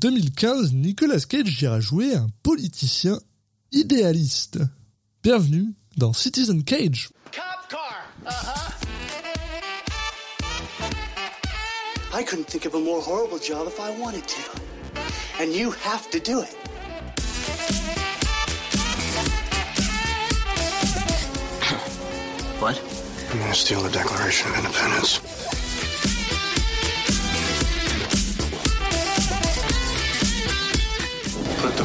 2015, Nicolas Cage ira jouer un politicien idéaliste. Bienvenue dans Citizen Cage. Cop car. Uh-huh. I couldn't think of a more horrible job if I wanted to. And you have to do it. What? I'm gonna steal the Declaration of Independence?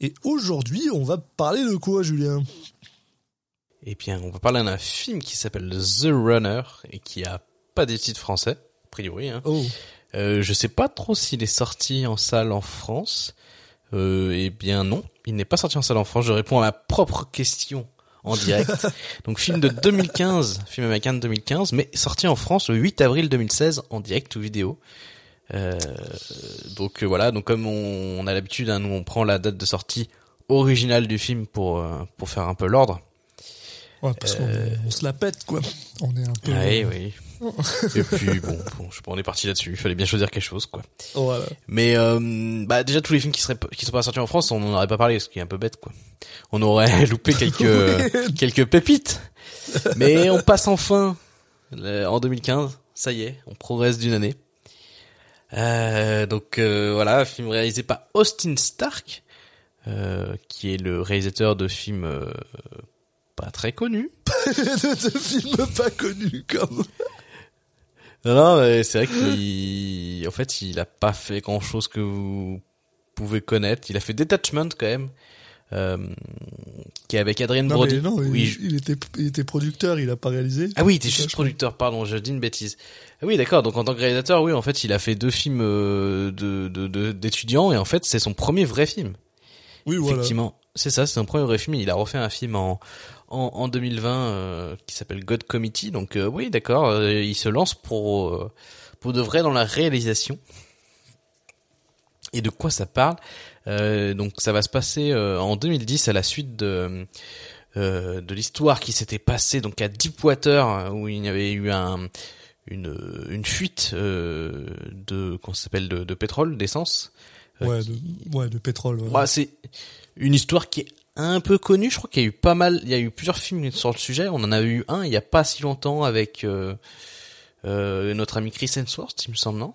Et aujourd'hui, on va parler de quoi, Julien? Eh bien, on va parler d'un film qui s'appelle The Runner et qui a pas des titres français, a priori. Hein. Oh, Euh, je sais pas trop s'il est sorti en salle en France. Euh, eh bien non, il n'est pas sorti en salle en France. Je réponds à ma propre question en direct. Donc film de 2015, film américain de 2015, mais sorti en France le 8 avril 2016 en direct ou vidéo. Euh, donc euh, voilà, donc comme on, on a l'habitude, hein, nous on prend la date de sortie originale du film pour euh, pour faire un peu l'ordre. ouais, parce qu'on on se la pète, quoi. On est un peu... Oui, oui. Et puis bon, bon, je sais pas, on est parti là-dessus. Il fallait bien choisir quelque chose, quoi. Voilà. Mais euh, bah déjà tous les films qui seraient qui sont pas sortis en France, on n'en aurait pas parlé, ce qui est un peu bête, quoi. On aurait loupé quelques quelques pépites. Mais on passe enfin en 2015. Ça y est, on progresse d'une année. Euh, donc euh, voilà, film réalisé par Austin Stark, euh, qui est le réalisateur de films euh, pas très connus. de, de films pas connus, comme... Non, non, mais c'est vrai qu'il, en fait, il a pas fait grand chose que vous pouvez connaître. Il a fait Detachment quand même, euh, qui est avec Adrien Brody. non, il, il était, il était producteur, il a pas réalisé. Ah oui, il était juste producteur, pardon, je dis une bêtise. Ah oui, d'accord. Donc en tant que réalisateur, oui, en fait, il a fait deux films euh, de de- de- d'étudiants et en fait, c'est son premier vrai film. Oui, voilà. Effectivement, c'est ça, c'est son premier vrai film. Il a refait un film en en, en 2020 euh, qui s'appelle God Committee. Donc euh, oui, d'accord, euh, il se lance pour euh, pour de vrai dans la réalisation. Et de quoi ça parle? Euh, Donc ça va se passer euh, en 2010 à la suite de euh, de l'histoire qui s'était passée donc à Deepwater où il y avait eu un une une fuite euh, de qu'on s'appelle de, de pétrole d'essence. euh, Ouais, qui- de, ouais, de pétrole. voilà. bah, c'est une histoire qui est un peu connue. Je crois qu'il y a eu pas mal, il y a eu plusieurs films sur le sujet. On en a eu un il y a pas si longtemps avec euh, euh, notre ami Chris Hemsworth, il me semble, non?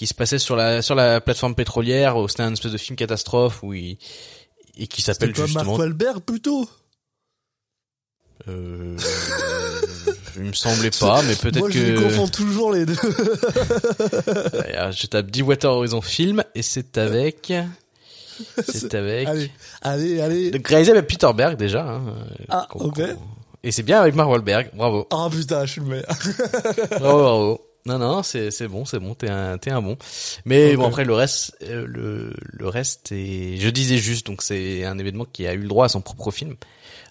Qui se passait sur la sur la plateforme pétrolière. C'était un espèce de film catastrophe où il et qui s'appelle quoi, Mark justement. Wahlberg, plutôt? Euh, il me semblait pas, mais peut-être Moi, je les confonds que toujours les deux. Alors, je tape Deepwater Horizon Film et c'est avec. C'est avec. allez, allez, allez. Réalisé avec Peter Berg déjà. Hein, Ah, ok. Et c'est bien avec Mark Wahlberg, bravo. Ah putain, je suis le meilleur. Bravo, bravo. Non, non, c'est c'est bon, c'est bon, t'es un t'es un bon. Mais bon après le reste, euh, le le reste est, je disais juste, donc c'est un événement qui a eu le droit à son propre film.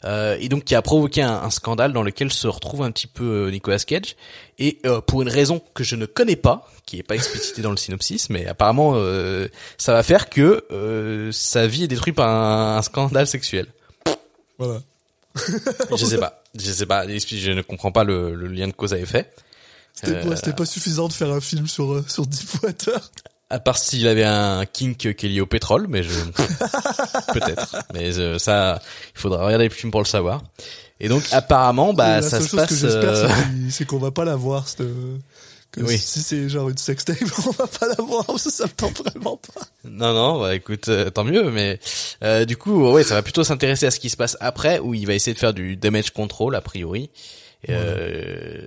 Euh, et donc qui a provoqué un, un scandale dans lequel se retrouve un petit peu euh, Nicolas Cage et euh, pour une raison que je ne connais pas qui est pas explicitée dans le synopsis mais apparemment euh, ça va faire que euh, sa vie est détruite par un, un scandale sexuel Voilà. je sais pas je sais pas je ne comprends pas le, le lien de cause à effet C'était Euh, pas, c'était pas suffisant de faire un film sur, euh, sur Deepwater. À part s'il avait un kink qui est lié au pétrole, mais je peut-être. Mais euh, ça, il faudra regarder le film pour le savoir. Et donc apparemment, bah la ça seule se chose que passe. j'espère, euh, c'est qu'on va pas la voir, cette, que Oui. si c'est genre une sextape, on va pas la voir, parce que ça me tente vraiment pas. Non, non, bah écoute, euh, tant mieux. Mais euh, du coup, ouais, ça va plutôt s'intéresser à ce qui se passe après, où il va essayer de faire du damage control a priori. Euh,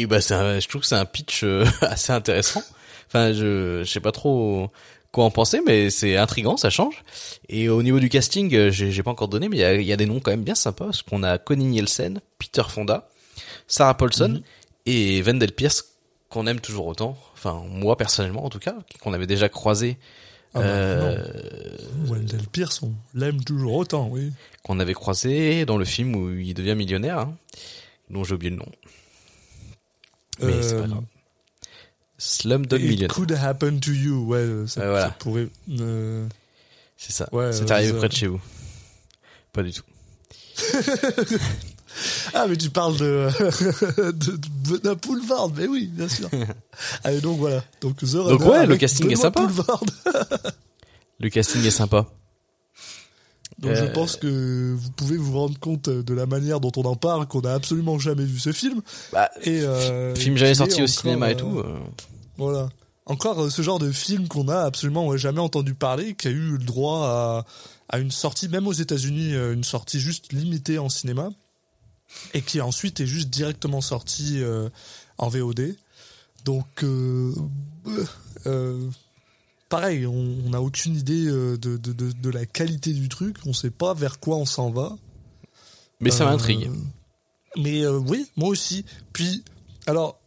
et bah un- je trouve que c'est un pitch euh, assez intéressant. Enfin, je, je sais pas trop quoi en penser, mais c'est intrigant, ça change. Et au niveau du casting, euh, j'ai, pas encore donné, mais il y a, il y a des noms quand même bien sympas, parce qu'on a Connie Nielsen, Peter Fonda, Sarah Paulson et Wendell Pierce qu'on aime toujours autant. Enfin, moi personnellement en tout cas, qu'on avait déjà croisé Ah bah, euh, le pire, on l'aime toujours autant, oui. Qu'on avait croisé dans le film où il devient millionnaire, hein, dont j'ai oublié le nom. Mais c'est pas Euh, grave. Slumdog It Millionnaire. could happen to you, ouais, ça, Ouais, voilà. ça pourrait. euh, C'est ça. Ouais, c'est arrivé ça. près de chez vous. Pas du tout. Ah, mais tu parles de, de, de Benoît Poulvard, mais oui, bien sûr. Allez, donc voilà. Donc, The Donc Runner ouais, le casting est Benoît sympa. Poulvard. Le casting est sympa. Donc je Euh, pense que vous pouvez vous rendre compte de la manière dont on en parle, qu'on a absolument jamais vu ce film. Bah, Et euh, film jamais sorti au cinéma et euh, tout. euh, Voilà. Encore euh, ce genre de film qu'on a absolument jamais entendu parler, qui a eu le droit à, à une sortie, même aux États-Unis, euh, une sortie juste limitée en cinéma, et qui ensuite est juste directement sorti euh, en VOD. Donc, euh, euh, pareil, on n'a aucune idée euh, de, de, de, de la qualité du truc, on sait pas vers quoi on s'en va. Mais ça Euh, m'intrigue. Mais euh, oui, moi aussi. Puis, alors.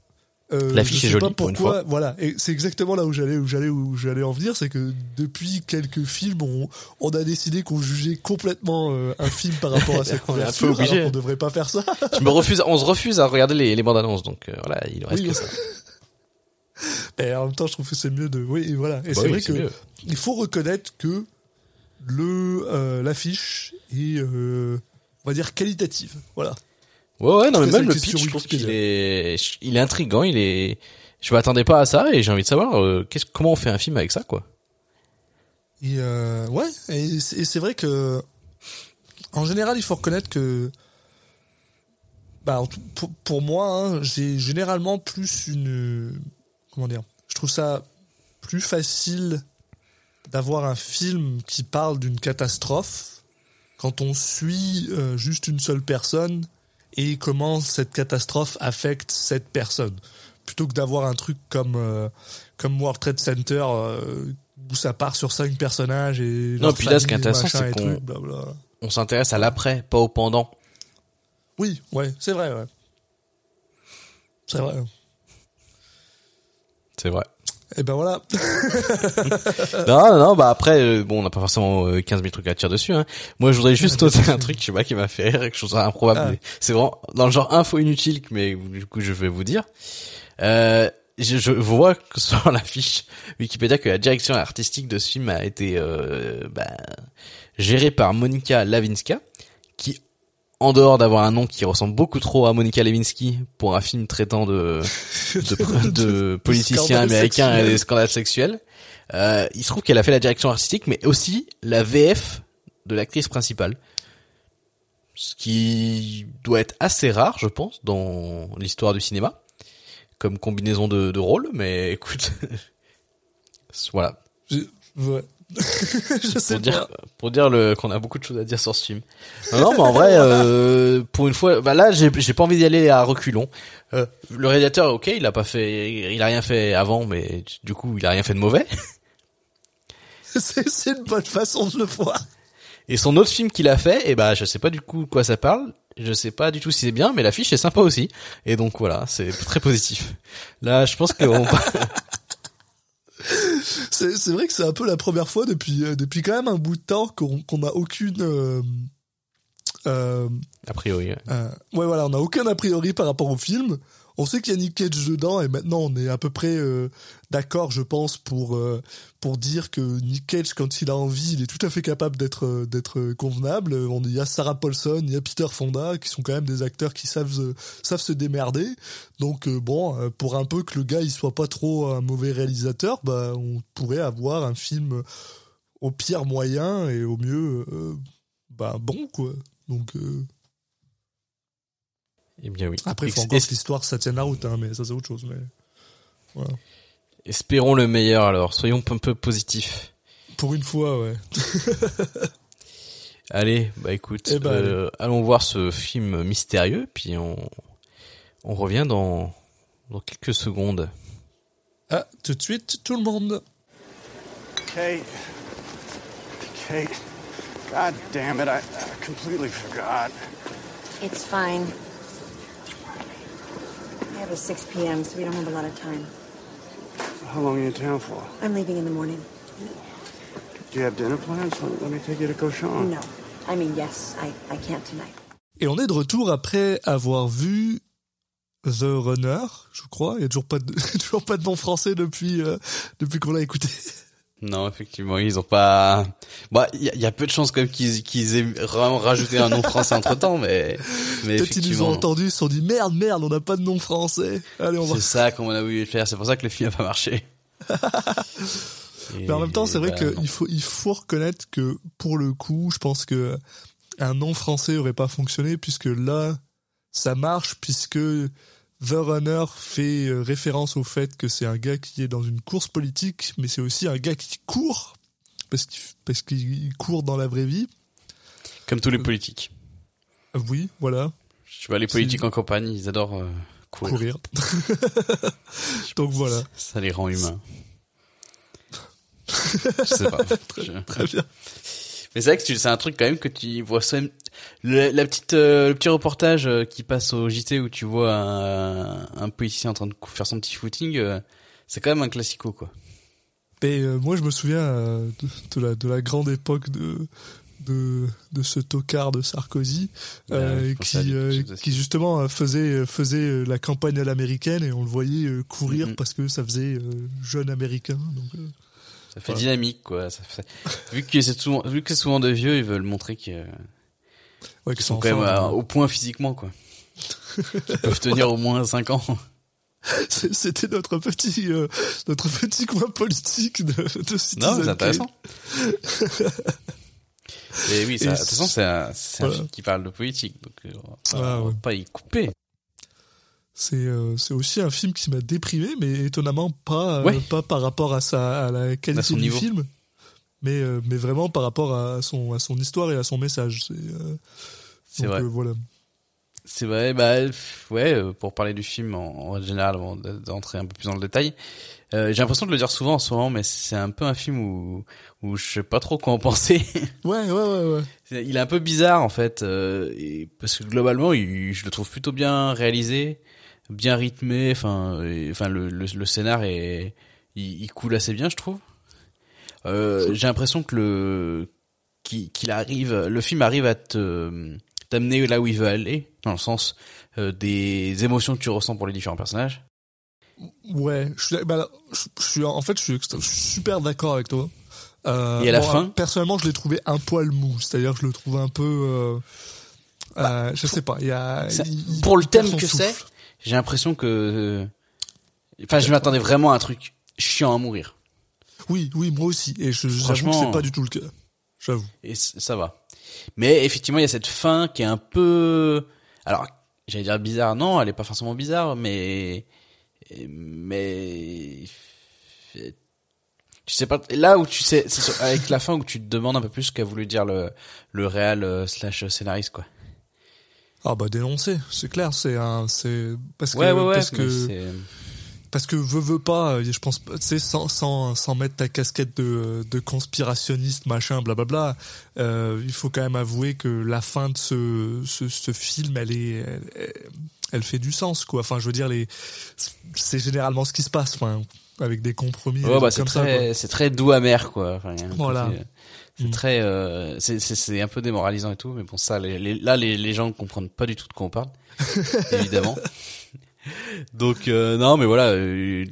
Euh, L'affiche est jolie, pas pour une pourquoi, fois. Voilà, et c'est exactement là où j'allais, où j'allais, où j'allais en venir, c'est que depuis quelques films, on, on a décidé qu'on jugeait complètement euh, un film par rapport à sa On est un peu couverture, obligé. alors qu'on devrait pas faire ça. Je me refuse, on se refuse à regarder les, les bandes annonces, donc euh, voilà, il reste Oui, que ça. Et en même temps, je trouve que c'est mieux de, oui, voilà. Et Bah c'est oui, vrai que mieux. il faut reconnaître que le euh, l'affiche est, euh, on va dire, qualitative. Voilà. Ouais, ouais, non, mais même le pitch, je trouve qu'il est, il est intriguant, il est, je m'attendais pas à ça et j'ai envie de savoir, euh, qu'est-ce, comment on fait un film avec ça, quoi. Et ouais, et c'est vrai que en général, il faut reconnaître que bah pour moi, hein, j'ai généralement plus une comment dire, je trouve ça plus facile d'avoir un film qui parle d'une catastrophe quand on suit euh, juste une seule personne et comment cette catastrophe affecte cette personne plutôt que d'avoir un truc comme euh, comme World Trade Center euh, où ça part sur cinq personnages et Non, puis là, ce qui est intéressant, c'est qu'on-. On s'intéresse à l'après, pas au pendant. oui ouais c'est vrai ouais c'est vrai C'est vrai. et ben voilà non, non, bah après, euh, bon, on n'a pas forcément euh, 15 000 trucs à tirer dessus. Hein. Moi, je voudrais juste noter un truc, je sais pas, qui m'a fait rire, quelque chose d'improbable. Ah. C'est vraiment dans le genre info inutile, mais du coup, je vais vous dire. Euh, je, je vois que sur la fiche Wikipédia que la direction artistique de ce film a été euh, bah, gérée par Monica Lavinska, qui, en dehors d'avoir un nom qui ressemble beaucoup trop à Monica Lewinsky pour un film traitant de de, de politiciens américains et des scandales sexuels, euh, il se trouve qu'elle a fait la direction artistique, mais aussi la VF de l'actrice principale. Ce qui doit être assez rare, je pense, dans l'histoire du cinéma, comme combinaison de, de rôles, mais écoute, voilà, ouais. je sais pour dire, pas pour dire le, qu'on a beaucoup de choses à dire sur ce film. Non, non, mais en vrai, euh, pour une fois, bah là, j'ai, j'ai pas envie d'y aller à reculons. Euh, le réalisateur, ok, il a pas fait, il a rien fait avant, mais du coup, il a rien fait de mauvais. c'est une bonne façon de le voir Et son autre film qu'il a fait, eh ben, je sais pas du coup de quoi ça parle. Je sais pas du tout si c'est bien, mais l'affiche est sympa aussi. Et donc voilà, c'est très positif. Là, je pense qu'on c'est vrai que c'est un peu la première fois depuis euh, depuis quand même un bout de temps qu'on qu'on a aucune euh, euh, a priori, ouais. Ouais, voilà, on n'a aucun a priori par rapport au film. On sait qu'il y a Nick Cage dedans et maintenant on est à peu près euh, d'accord, je pense, pour euh, pour dire que Nick Cage, quand il a envie, il est tout à fait capable d'être euh, convenable. On il y a Sarah Paulson, il y a Peter Fonda, qui sont quand même des acteurs qui savent se- démerder. Donc bon, pour un peu que le gars il soit pas trop un mauvais réalisateur, bah on pourrait avoir un film au pire moyen et au mieux bah bon quoi. Donc Eh bien oui. après, il faut encore es- que l'histoire ça tienne la route, hein, mais ça c'est autre chose. Mais voilà. espérons le meilleur alors. Soyons un peu positifs. Pour une fois, ouais. Allez, bah écoute, Eh ben, euh, allons voir ce film mystérieux, puis on on revient dans dans quelques secondes. Ah, tout de suite, tout le monde. Kate. Kate. God damn it, I, I completely forgot. It's fine. I have a 6 p.m., so we don't have a lot of time. How long are you in town for? I'm leaving in the morning. Do you have dinner plans? Let let me take you to Cochon. No. I mean, yes, I, I can't tonight. Et on est de retour après avoir vu The Runner, je crois. Il y a toujours pas de, toujours pas de nom français depuis, euh, depuis qu'on l'a écouté. Non, effectivement, ils ont pas. Bah, il y, a- il y a peu de chances quand même qu'ils aient vraiment rajouté un nom français entre temps, mais mais Peut-être qu'ils nous ont entendus, ils se sont dit merde, merde, on n'a pas de nom français. Allez, on va. c'est ça qu'on a voulu faire. C'est pour ça que le film a pas marché. Mais en même temps, c'est vrai bah, qu'il faut, il faut reconnaître que pour le coup, je pense que un nom français aurait pas fonctionné puisque là, ça marche puisque The Runner fait euh, référence au fait que c'est un gars qui est dans une course politique, mais c'est aussi un gars qui court parce qu'il, parce qu'il court dans la vraie vie. comme tous les politiques. Euh, Oui, voilà, Je vois les politiques en campagne, ils adorent euh, courir. courir. Donc voilà, Ça les rend humains. Je sais pas. Je- très bien. Mais c'est vrai que tu- c'est un truc quand même que tu vois. Le, la petite, euh, le petit reportage euh, qui passe au JT où tu vois un, un politicien en train de faire son petit footing, euh, c'est quand même un classico quoi. Et euh, moi, je me souviens euh, de, de la, de la grande époque de, de, de ce tocard de Sarkozy, euh, Ouais, pensais à qui, euh, qui justement euh, faisait, faisait euh, la campagne à l'américaine et on le voyait euh, courir Mhm. parce que ça faisait euh, jeune américain. Donc, euh, Ça fait Voilà. dynamique quoi. Ça fait... vu que c'est souvent, vu que c'est souvent de vieux, ils veulent montrer qu'ils ouais, que sont quand même euh, au point physiquement quoi. Ils peuvent tenir au moins 5 ans. C'était notre petit, euh, notre petit coin politique de, de Citizen Non, c'est intéressant. Et oui, ça, Et de toute façon, c'est un, film qui parle de politique, donc euh, on va pas, Ah, ouais. pas y couper. C'est euh, aussi un film qui m'a déprimé, mais étonnamment pas euh, Ouais. pas par rapport à sa à la qualité À du niveau. film, mais euh, mais vraiment par rapport à son à son histoire et à son message. C'est euh, vrai. euh, voilà. C'est vrai, bah ouais, euh, pour parler du film en, en général, avant de- d'entrer un peu plus dans le détail, euh, j'ai l'impression de le dire souvent en ce moment, mais c'est un peu un film où où je sais pas trop quoi en penser. Ouais ouais ouais ouais. Il est un peu bizarre en fait, euh, et- parce que globalement, il- je le trouve plutôt bien réalisé, bien rythmé. Enfin, enfin le, le, le scénar est, il, il coule assez bien, je trouve. Euh, j'ai l'impression que le qu'il arrive, le film arrive à te t'amener là où il veut aller, dans le sens euh, des émotions que tu ressens pour les différents personnages. Ouais, je suis, bah, là, je, je suis en fait je suis, extra- je suis super d'accord avec toi. Euh, Et à la bon, fin personnellement, je l'ai trouvé un poil mou, c'est-à-dire que je le trouve un peu, euh, euh, je sais pas, il y a Ça- il- il pour le thème que c'est, j'ai l'impression que, enfin, je m'attendais vraiment à un truc chiant à mourir. Oui, oui, moi aussi, et je j'avoue que Franchement- c'est pas du tout le cas. J'avoue. Et ça va. Mais effectivement, il y a cette fin qui est un peu, alors, j'allais dire bizarre. Non, elle est pas forcément bizarre, mais, mais, tu sais pas, là où tu sais, c'est avec la fin où tu te demandes un peu plus ce qu'a voulu dire le, le réal euh, slash scénariste, quoi. Ah bah dénoncer, c'est clair, c'est un, c'est parce que Ouais, ouais, ouais. parce que parce que veut veut pas, euh, je pense, tu sais, sans sans sans mettre ta casquette de de conspirationniste machin, blablabla, euh, il faut quand même avouer que la fin de ce ce, ce film, elle est elle, elle fait du sens quoi. Enfin, je veux dire les, c'est généralement ce qui se passe, enfin, avec des compromis Ouais, bah, c'est très, c'est très doux amer, quoi. Enfin, Voilà. euh, C'est Mm. très, euh, c'est, un peu démoralisant et tout, mais bon, ça, les, les- là, les, les gens ne comprennent pas du tout de quoi on parle, évidemment. Donc, euh, non, mais voilà, euh,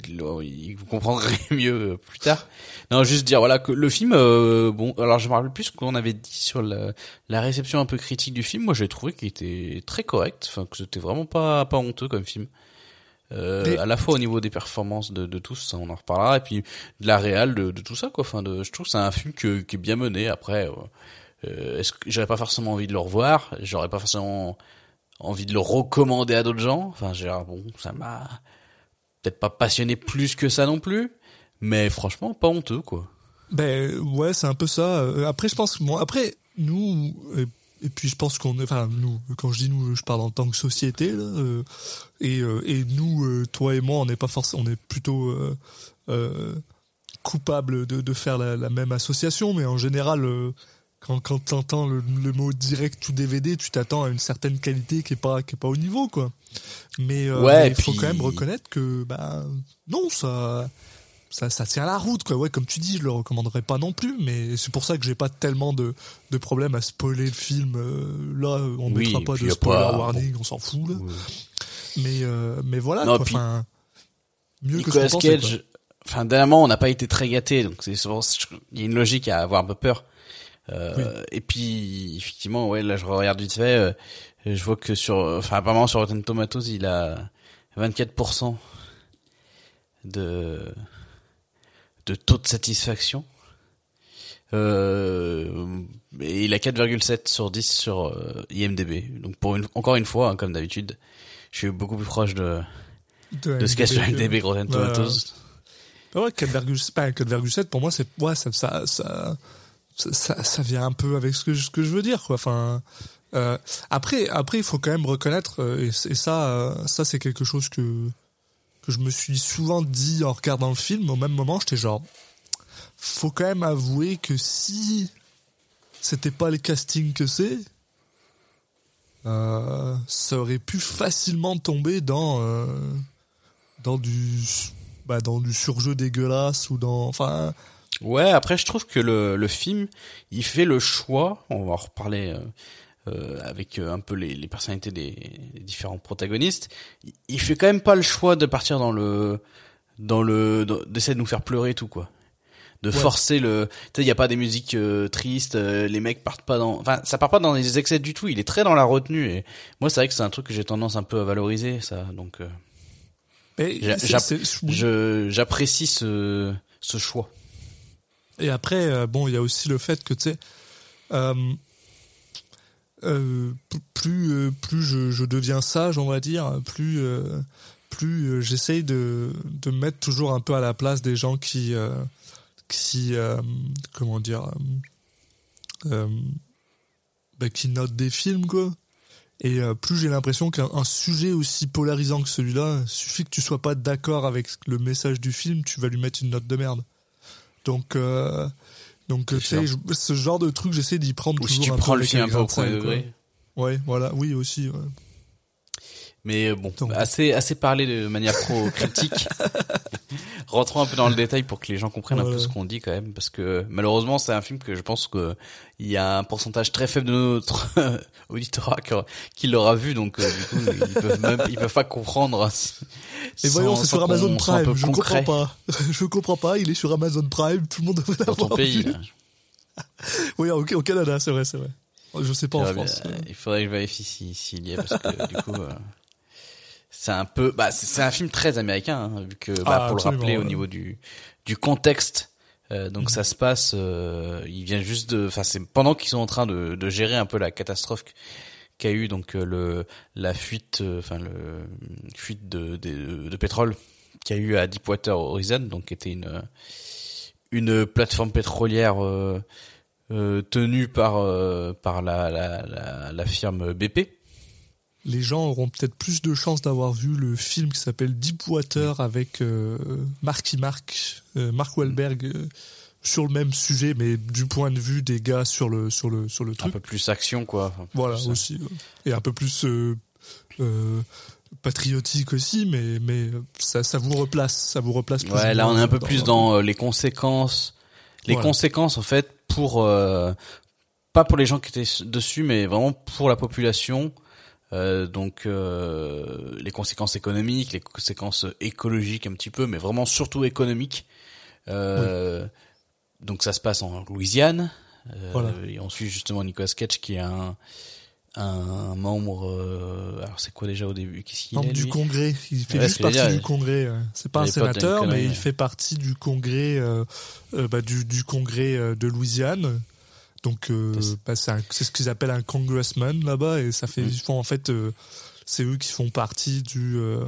vous comprendrez mieux euh, plus tard. Non, juste dire, voilà, que le film, euh, bon, alors je me rappelle plus ce qu'on avait dit sur la, la réception un peu critique du film. Moi, j'ai trouvé qu'il était très correct, enfin, que c'était vraiment pas, pas honteux comme film. Euh, Mais- à la fois au niveau des performances de, de tous, ça, on en reparlera, et puis de la réal, de, de tout ça, quoi. Enfin, de, je trouve que c'est un film que- qui est bien mené. Après, est-ce que j'aurais pas forcément envie de le revoir J'aurais pas forcément envie de le recommander à d'autres gens. Enfin, j'ai bon, ça m'a peut-être pas passionné plus que ça non plus, mais franchement, pas honteux, quoi. Ben ouais, c'est un peu ça. Euh, Après, je pense que bon, après nous et, puis je pense qu'on enfin nous, quand je dis nous, je parle en tant que société là, euh, et euh, et nous, toi et moi, on n'est pas forcément, on est plutôt euh, coupable de, de faire la même association, mais en général. Quand, quand t'entends le, le mot direct ou DVD, tu t'attends à une certaine qualité qui est pas qui est pas au niveau quoi. Mais euh, Ouais, il faut puis- quand même reconnaître que bah non ça ça, ça tient la route, quoi. Ouais, comme tu dis, je le recommanderais pas non plus, mais c'est pour ça que j'ai pas tellement de, de problème à spoiler le film. Euh, là, on Oui, mettra et pas de spoiler pas- warning, on s'en fout, là. Mais, euh, mais voilà, Non, quoi. puis- Enfin, mieux que ce qu'on. Cage, enfin dernièrement on n'a pas été très gâté, donc c'est souvent il y a une logique à avoir peur. Euh, Et puis effectivement ouais là je regarde vite fait, euh, je vois que sur, enfin apparemment sur Rotten Tomatoes il a 24% de de taux de satisfaction. Euh, et il a 4,7 sur 10 sur euh, IMDb. Donc pour une, encore une fois, hein, comme d'habitude, je suis beaucoup plus proche de, de ce qu'il y a sur IMDb que Rotten. Tomatoes. Bah ouais, 4,7 pas 4,7 pour moi c'est ouais ça ça, ça ça vient un peu avec ce que je, veux dire quoi. Enfin euh, après après il faut quand même reconnaître euh, et, ça euh, ça c'est quelque chose que que je me suis souvent dit en regardant le film au même moment j'étais genre faut quand même avouer que si c'était pas le casting que c'est ça aurait pu facilement tomber dans dans du bah, dans du surjeu dégueulasse ou dans enfin Ouais, après je trouve que le, le film, il fait le choix, on va en reparler euh, euh, avec euh, un peu les, les personnalités des, des différents protagonistes, il, il fait quand même pas le choix de partir dans le dans le d'essayer de nous faire pleurer et tout quoi. De forcer le tu sais il y a pas des musiques euh, tristes, euh, les mecs partent pas dans enfin ça part pas dans les excès du tout, il est très dans la retenue et moi c'est vrai que c'est un truc que j'ai tendance un peu à valoriser ça donc euh, j'apprécie ce ce choix. Et après euh, bon il y a aussi le fait que tu sais euh, euh, plus plus je, deviens sage on va dire plus plus j'essaye de me mettre toujours un peu à la place des gens qui qui comment dire bah, qui notent des films quoi. Et plus j'ai l'impression qu'un un sujet aussi polarisant que celui-là suffit que tu sois pas d'accord avec le message du film tu vas lui mettre une note de merde donc euh, donc tu sais ce genre de truc j'essaie d'y prendre Ou si toujours tu un prends peu le film un peu au premier degré. ouais voilà oui aussi ouais. Mais euh, bon, Donc- assez assez parlé de manière trop critique. Rentrons un peu dans le détail pour que les gens comprennent un peu ce qu'on dit quand même, parce que malheureusement c'est un film que je pense que il y a un pourcentage très faible de notre auditorat qui- l'aura vu, donc euh, du coup ils peuvent même ils peuvent pas comprendre. Et voyons, c'est sur Amazon Prime. Je concret comprends pas. Je comprends pas. Il est sur Amazon Prime. Tout le monde devrait dans l'avoir ton pays. vu. Oui, au, au Canada, c'est vrai, c'est vrai. Je sais pas en France. euh, Il faudrait que je vérifie si- s'il y est parce que du coup euh, c'est un peu bah c'est un film très américain hein, vu que bah, Ah, pour le rappeler au niveau du du contexte euh, donc Mhm. ça se passe euh, il vient juste de enfin c'est pendant qu'ils sont en train de de gérer un peu la catastrophe qu'a eu donc euh, le la fuite euh, enfin le fuite de, de de pétrole qu'il y a eu à Deepwater Horizon donc qui était une une plateforme pétrolière euh, euh, tenue par euh, par la, la, la, la firme BP. Les gens auront peut-être plus de chances d'avoir vu le film qui s'appelle Deepwater avec euh, Marky Mark, euh, Mark Wahlberg, euh, sur le même sujet, mais du point de vue des gars sur le sur le sur le Un truc. peu plus action quoi. Voilà aussi, et un peu plus euh, patriotique aussi, mais mais ça ça vous replace, ça vous replace. plus Ouais, ou là on est un peu plus dans les conséquences. Les Voilà. conséquences en fait pour euh, pas pour les gens qui étaient dessus, mais vraiment pour la population. Euh, donc euh, les conséquences économiques, les conséquences écologiques un petit peu, mais vraiment surtout économiques. Euh, Donc ça se passe en Louisiane. Voilà. Et on suit justement Nicolas Cage qui est un un membre. alors c'est quoi déjà au début? Qu'est-ce qu'il membre est du Congrès. Il fait Ouais, juste partie dire, du Congrès. C'est pas un sénateur, mais il fait partie du Congrès, bah, du, du Congrès de Louisiane. Donc, euh, C'est- bah, c'est c'est ce qu'ils appellent un congressman là-bas, et ça fait, Mm. ils font en fait, euh, c'est eux qui font partie du, euh,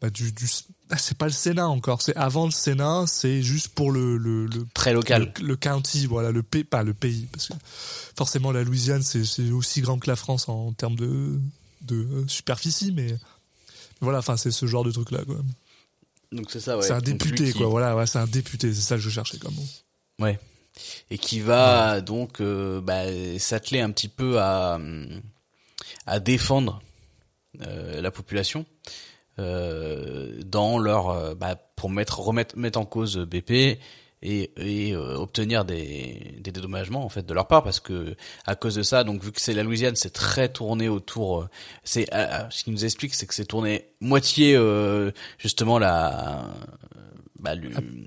bah, du, du ah, c'est pas le Sénat encore, c'est avant le Sénat, c'est juste pour le, le, le Très local. le, le county, voilà, le pays, pas le pays, parce que forcément la Louisiane c'est aussi grand que la France en, termes de, de euh, superficie, mais voilà, enfin c'est ce genre de truc là, quoi. Donc c'est ça. Ouais. c'est un député, qui- quoi. Voilà, ouais, c'est un député, c'est ça que je cherchais comme mot. Ouais. Et qui va donc euh, bah, s'atteler un petit peu à, à défendre euh, la population. euh, dans leur euh, bah, pour mettre remettre mettre en cause BP et, et euh, obtenir des, des dédommagements en fait de leur part parce que à cause de ça donc vu que c'est la Louisiane c'est très tourné autour c'est euh, euh, ce qui nous explique c'est que c'est tourné moitié euh, justement la bah,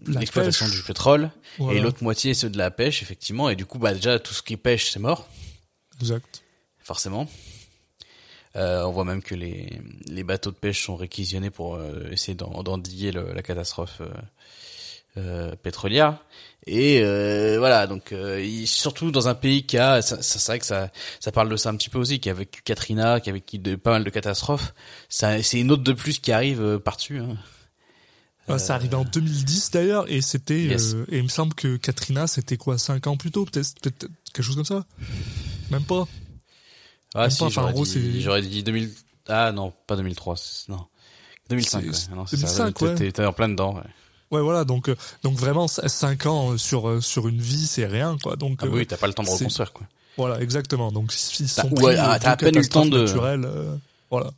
l'exploitation pêche. du pétrole Voilà. et l'autre moitié c'est de la pêche effectivement et du coup bah déjà tout ce qui pêche c'est mort Exact. forcément. Euh, on voit même que les, les bateaux de pêche sont réquisitionnés pour euh, essayer d'en- d'endiguer la catastrophe euh, euh, pétrolière. Et euh, voilà, donc euh, il- surtout dans un pays qui a, c'est vrai que ça, ça parle de ça un petit peu aussi, qui a vécu Katrina, qui a vécu de, pas mal de catastrophes. Ça, c'est une autre de plus qui arrive euh, par-dessus. Hein. Ah, ça arrivait en 2010 d'ailleurs, et c'était, Yes. euh, et il me semble que Katrina, c'était quoi, 5 ans plus tôt, peut-être, quelque chose comme ça? Même pas. Ah Même si, pas, enfin, en j'aurais dit, c'est- j'aurais dit 2000. Ah non, pas 2003, c'est- non. 2005, C'est- ouais. Non, c'est ça. 2005, T'es- ouais. En plein dedans. Ouais. Ouais, voilà, donc, euh, donc vraiment, 5 ans sur, euh, sur une vie, c'est rien, quoi. Donc, Ah euh, oui, t'as pas le temps de reconstruire quoi. Voilà, exactement. Donc, ils sont pris ouais, euh, ah, t'as à peine eu le temps de- euh, voilà.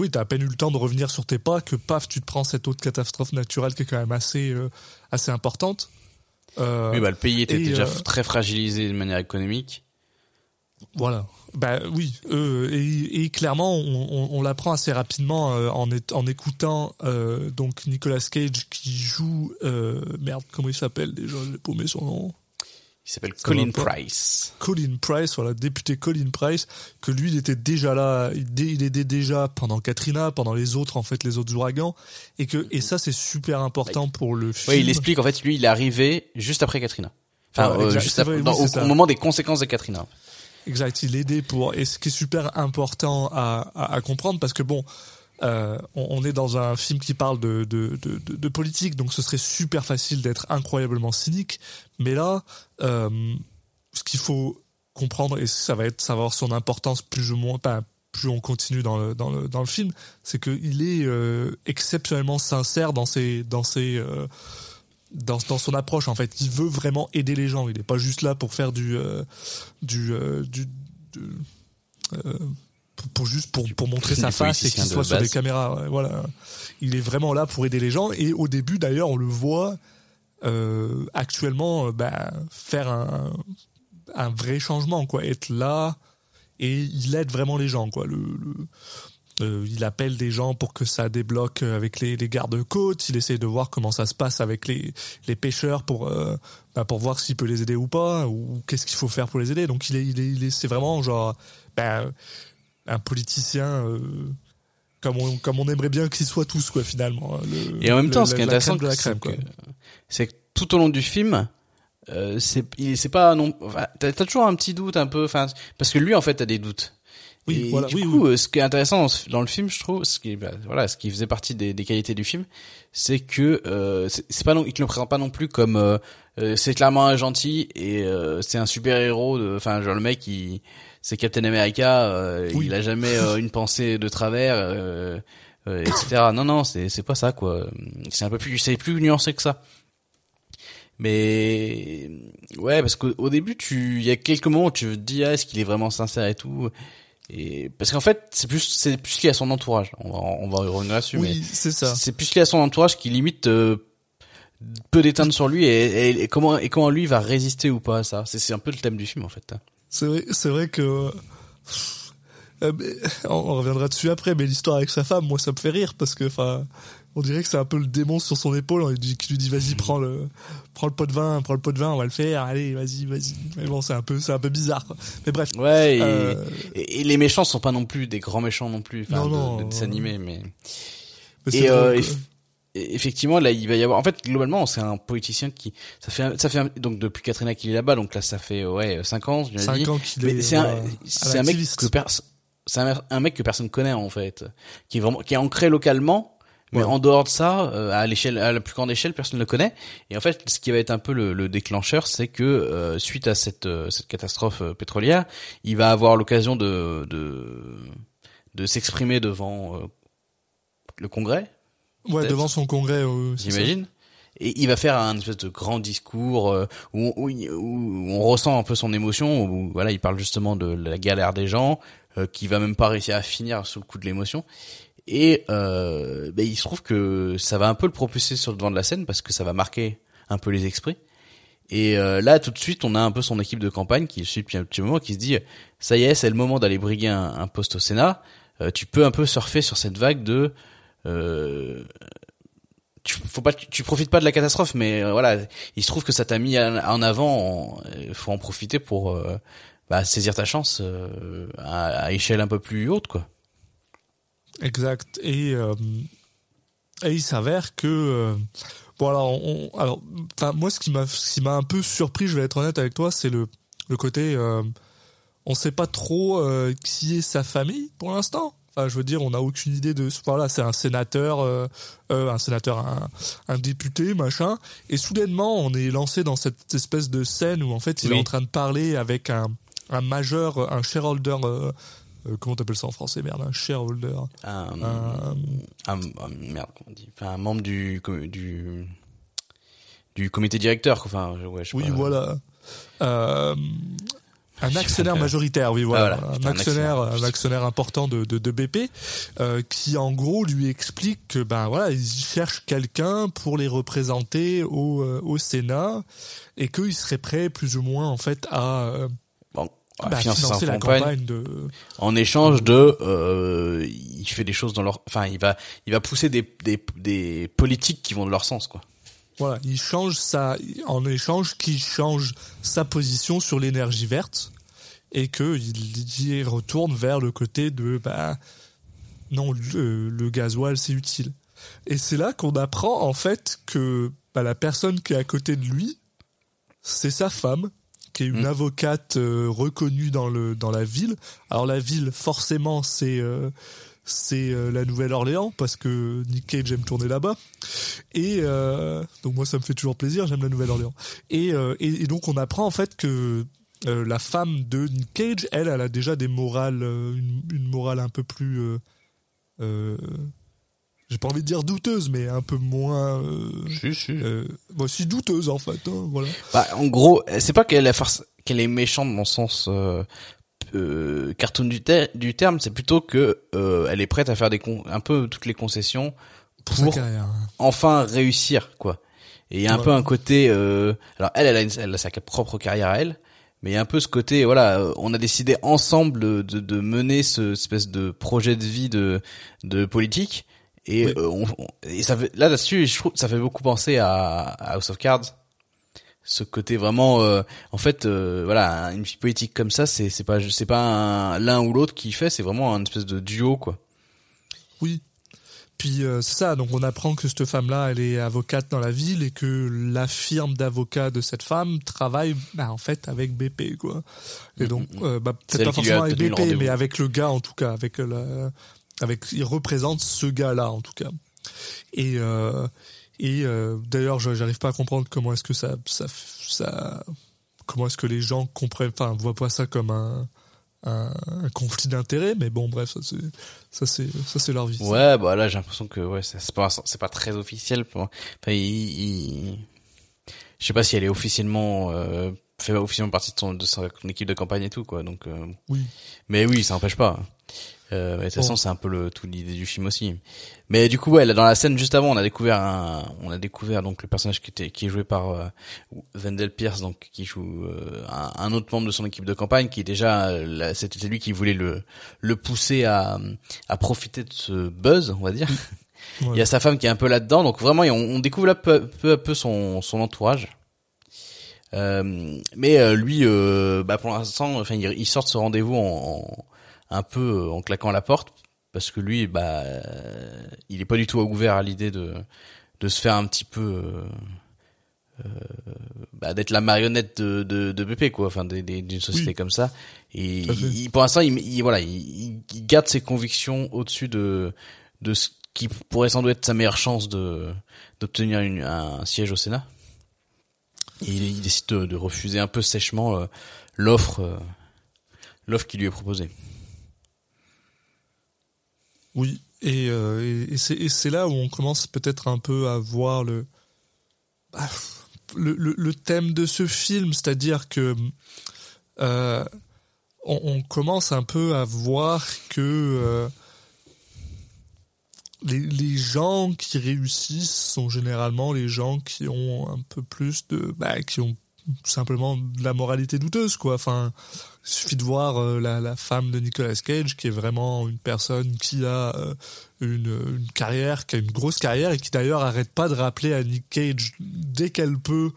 Oui, t'as à peine eu le temps de revenir sur tes pas que paf, tu te prends cette autre catastrophe naturelle qui est quand même assez, euh, assez importante. Euh, Oui, bah, le pays était et, déjà euh, très fragilisé de manière économique. Voilà. Bah oui. et, et clairement, on, on, on l'apprend assez rapidement en, est- en écoutant donc Nicolas Cage qui joue merde comment il s'appelle déjà j'ai paumé son nom Il s'appelle Colin. Price. Colin Price voilà député Colin Price que lui il était déjà là il, aidait déjà pendant Katrina pendant les autres en fait les autres ouragans et que et ça c'est super important pour le film Ouais, il explique en fait, lui, il est arrivé juste après Katrina. Enfin, Ouais, euh, exact, juste après, vrai, oui, au, moment des conséquences de Katrina. Exact, il aidait pour et ce qui est super important à, à, à comprendre parce que bon, euh, on, est dans un film qui parle de, politique, donc ce serait super facile d'être incroyablement cynique. Mais là, euh, ce qu'il faut comprendre et ça va être ça avoir son importance plus ou moins, plus on continue dans le film, c'est qu'il est euh, exceptionnellement sincère dans ses dans ses dans, son approche en fait il veut vraiment aider les gens il n'est pas juste là pour faire du du, pour, juste pour, pour montrer sa face et qu'il soit sur les caméras voilà. Il est vraiment là pour aider les gens. Et au début d'ailleurs on le voit euh, actuellement euh, bah, faire un un vrai changement quoi. Être là et il aide vraiment les gens quoi. Le, le- euh, il appelle des gens pour que ça débloque avec les, les gardes-côtes. Il essaie de voir comment ça se passe avec les, les pêcheurs pour, euh, bah, pour voir s'il peut les aider ou pas, ou qu'est-ce qu'il faut faire pour les aider. Donc est, il est- c'est vraiment genre bah, un politicien euh, comme on, comme on aimerait bien qu'ils soient tous quoi finalement. hein, Le- Et en même temps, ce qui est intéressant, c'est que, tout au long du film, euh, c'est, il- c'est pas non, enfin, t'as, toujours un petit doute un peu, enfin, parce que lui, en fait, t'as des doutes. Oui, et voilà, du oui, coup, oui. euh, ce qui est intéressant dans, dans le film, je trouve, ce qui, bah, voilà, ce qui faisait partie des, des qualités du film, c'est que euh, c'est, pas non, il te le présente pas non plus comme euh, euh, c'est clairement un gentil et euh, c'est un super héros. de- Enfin, genre le mec, il, c'est Captain America, euh, Oui. il a jamais euh, une pensée de travers, euh, euh, etc. Non, non, c'est c'est pas ça quoi. C'est un peu plus, c'est plus nuancé que ça. Mais ouais, parce qu'au au début, tu, il y a quelques moments où tu te dis ah, est-ce qu'il est vraiment sincère et tout. Et parce qu'en fait, c'est plus, c'est plus lié à son entourage. On va, on va y revenir là-dessus. Oui, c'est ça. C'est plus lié à son entourage qui limite euh, peut d'éteindre sur lui et, et, et comment et comment lui va résister ou pas à ça. C'est c'est un peu le thème du film en fait. C'est vrai, c'est vrai que euh, on reviendra dessus après, mais l'histoire avec sa femme, moi, ça me fait rire parce que, enfin, on dirait que c'est un peu le démon sur son épaule on lui dit- qui lui dit vas-y prends le prends le pot de vin, prends le pot de vin, on va le faire, allez vas-y vas-y. Mais bon, c'est un peu c'est un peu bizarre. Quoi. Mais bref. Ouais. Et, Euh, et, les méchants sont pas non plus des grands méchants non plus. Enfin, de, de dessins animés, mais euh, et effectivement là il va y avoir en fait globalement c'est un politicien qui ça fait un- ça fait un- donc depuis Katrina qu'il est là-bas donc là ça fait ouais 5 ans je ans qu'il est, c'est un c'est un mec que c'est un, un mec que personne connaît en fait qui est vraiment qui est ancré localement mais Ouais. en dehors de ça euh, à l'échelle à la plus grande échelle personne ne le connaît. Et en fait ce qui va être un peu le, le déclencheur c'est que euh, suite à cette euh, cette catastrophe pétrolière il va avoir l'occasion de de de s'exprimer devant euh, le Congrès Ouais, devant son congrès, euh, j'imagine. Et il va faire un espèce de grand discours euh, où, où, on ressent un peu son émotion, où voilà, il parle justement de la galère des gens, euh, qui va même pas réussir à finir sous le coup de l'émotion. Et euh, ben, il se trouve que ça va un peu le propulser sur le devant de la scène parce que ça va marquer un peu les esprits. Et euh, là, tout de suite, on a un peu son équipe de campagne qui suit depuis un petit moment, qui se dit ça y est, c'est le moment d'aller briguer un, un poste au Sénat. Euh, tu peux un peu surfer sur cette vague de euh, tu, faut pas, tu, profites pas de la catastrophe, mais euh, voilà, il se trouve que ça t'a mis en avant. Il faut en profiter pour euh, bah, saisir ta chance euh, à, à, échelle un peu plus haute, quoi. Exact. Et, et il s'avère que bon alors, on, alors, moi ce qui m'a, ce qui m'a un peu surpris, je vais être honnête avec toi, c'est le le côté, on sait pas trop qui est sa famille pour l'instant. Enfin, je veux dire, on n'a aucune idée de. Voilà, c'est un sénateur, euh, euh, un sénateur, un, un, député, machin. Et soudainement, on est lancé dans cette espèce de scène où en fait, il est en train de parler avec un, un majeur, un shareholder. Euh, euh comment t'appelles ça en français, merde Un shareholder. Un, merde, on dit? Enfin, Un membre du du du comité directeur. Enfin, ouais, je sais oui, pas. voilà. Euh, un actionnaire majoritaire, oui, voilà, Ah, voilà. un, actionnaire, un actionnaire important de, de, de BP, euh, qui en gros lui explique que ben voilà, ils cherchent quelqu'un pour les représenter au, euh, au Sénat et qu'ils seraient prêts plus ou moins en fait à, euh, Bon, bah, financer la campagne. campagne de. en échange de euh, il fait des choses dans leur enfin il va il va pousser des des des politiques qui vont de leur sens quoi Voilà, il change sa, en échange, qu'il change sa position sur l'énergie verte et que il y retourne vers le côté de bah non le, le gasoil c'est utile. Et c'est là qu'on apprend en fait que bah, la personne qui est à côté de lui, c'est sa femme, qui est une Mm. avocate euh, reconnue dans le dans la ville. Alors la ville forcément c'est euh, c'est euh, la Nouvelle-Orléans parce que Nick Cage aime tourner là-bas. Et euh, donc moi ça me fait toujours plaisir, j'aime la Nouvelle-Orléans. Et, euh, et, et donc on apprend en fait que euh, la femme de Nick Cage, elle, elle a déjà des morales, euh, une, une morale un peu plus, euh, euh, j'ai pas envie de dire douteuse, mais un peu moins, euh, si si euh, bon, si douteuse en fait, hein, voilà. bah, en gros c'est pas qu'elle est qu'elle est méchante dans le sens euh, cartoon du, ter- du terme c'est plutôt que euh, elle est prête à faire des con- un peu toutes les concessions Pour sa pour carrière. hein. enfin réussir quoi et il y a un Ouais. peu un côté euh, alors elle elle a, une- elle a sa propre carrière à elle mais il y a un peu ce côté voilà euh, on a décidé ensemble de, de, de mener ce espèce de projet de vie de de politique et Oui. euh, on, on- et ça fait, là là-dessus je trouve ça fait beaucoup penser à, à House of Cards ce côté vraiment euh, en fait euh, voilà une vie politique comme ça c'est c'est pas c'est pas un- l'un ou l'autre qui fait c'est vraiment un espèce de duo quoi Oui. Puis euh, c'est ça, donc on apprend que cette femme-là, elle est avocate dans la ville et que la firme d'avocats de cette femme travaille bah, en fait avec BP quoi. Et donc euh, bah, C'est peut-être pas forcément avec BP, mais avec le gars en tout cas, avec la, avec il représente ce gars-là en tout cas. Et et euh, d'ailleurs, j'arrive pas à comprendre comment est-ce que ça ça ça comment est-ce que les gens comprennent, enfin voient pas ça comme un un, un conflit d'intérêts, mais bon bref, ça c'est ça c'est ça c'est leur vie. ça. Ouais, bah là j'ai l'impression que ouais, c'est c'est pas c'est pas très officiel. Pour... Enfin, il, il- je sais pas si elle est officiellement euh, fait officiellement partie de son de son équipe de campagne et tout quoi. Donc, euh, Oui. mais oui, ça n'empêche pas. Euh, de toute façon, c'est un peu le tout l'idée du film aussi. Mais du coup, ouais, là, dans la scène juste avant, on a découvert un, on a découvert donc le personnage qui était qui est joué par euh, Wendell Pierce, donc qui joue euh, un, un autre membre de son équipe de campagne, qui déjà, c'était lui qui voulait le le pousser à à profiter de ce buzz, on va dire. Il y a sa femme qui est un peu là-dedans, donc vraiment, on, on découvre là peu, peu à peu son son entourage. Euh, mais euh, lui, euh, bah pour l'instant, enfin, il, il sort de ce rendez-vous en, en- un peu euh, en claquant la porte parce que lui, bah, euh, il est pas du tout ouvert à l'idée de de se faire un petit peu euh, euh, bah, d'être la marionnette de, de, de BP quoi, enfin d'une société Oui. comme ça. Et il, pour l'instant, il, il- voilà, il, il garde ses convictions au-dessus de de ce qui pourrait sans doute être sa meilleure chance de d'obtenir un siège au Sénat. Et il, il décide de, de refuser un peu sèchement euh, l'offre euh, l'offre qui lui est proposée. Oui, et, euh, et, c'est là où on commence peut-être un peu à voir le, bah, thème de ce film, c'est-à-dire que euh, on, commence un peu à voir que euh, les, les gens qui réussissent sont généralement les gens qui ont un peu plus de bah, qui ont simplement de la moralité douteuse quoi. Enfin il suffit de voir euh, la, femme de Nicolas Cage qui est vraiment une personne qui a euh, une, une carrière qui a une grosse carrière et qui d'ailleurs arrête pas de rappeler à Nick Cage dès qu'elle peut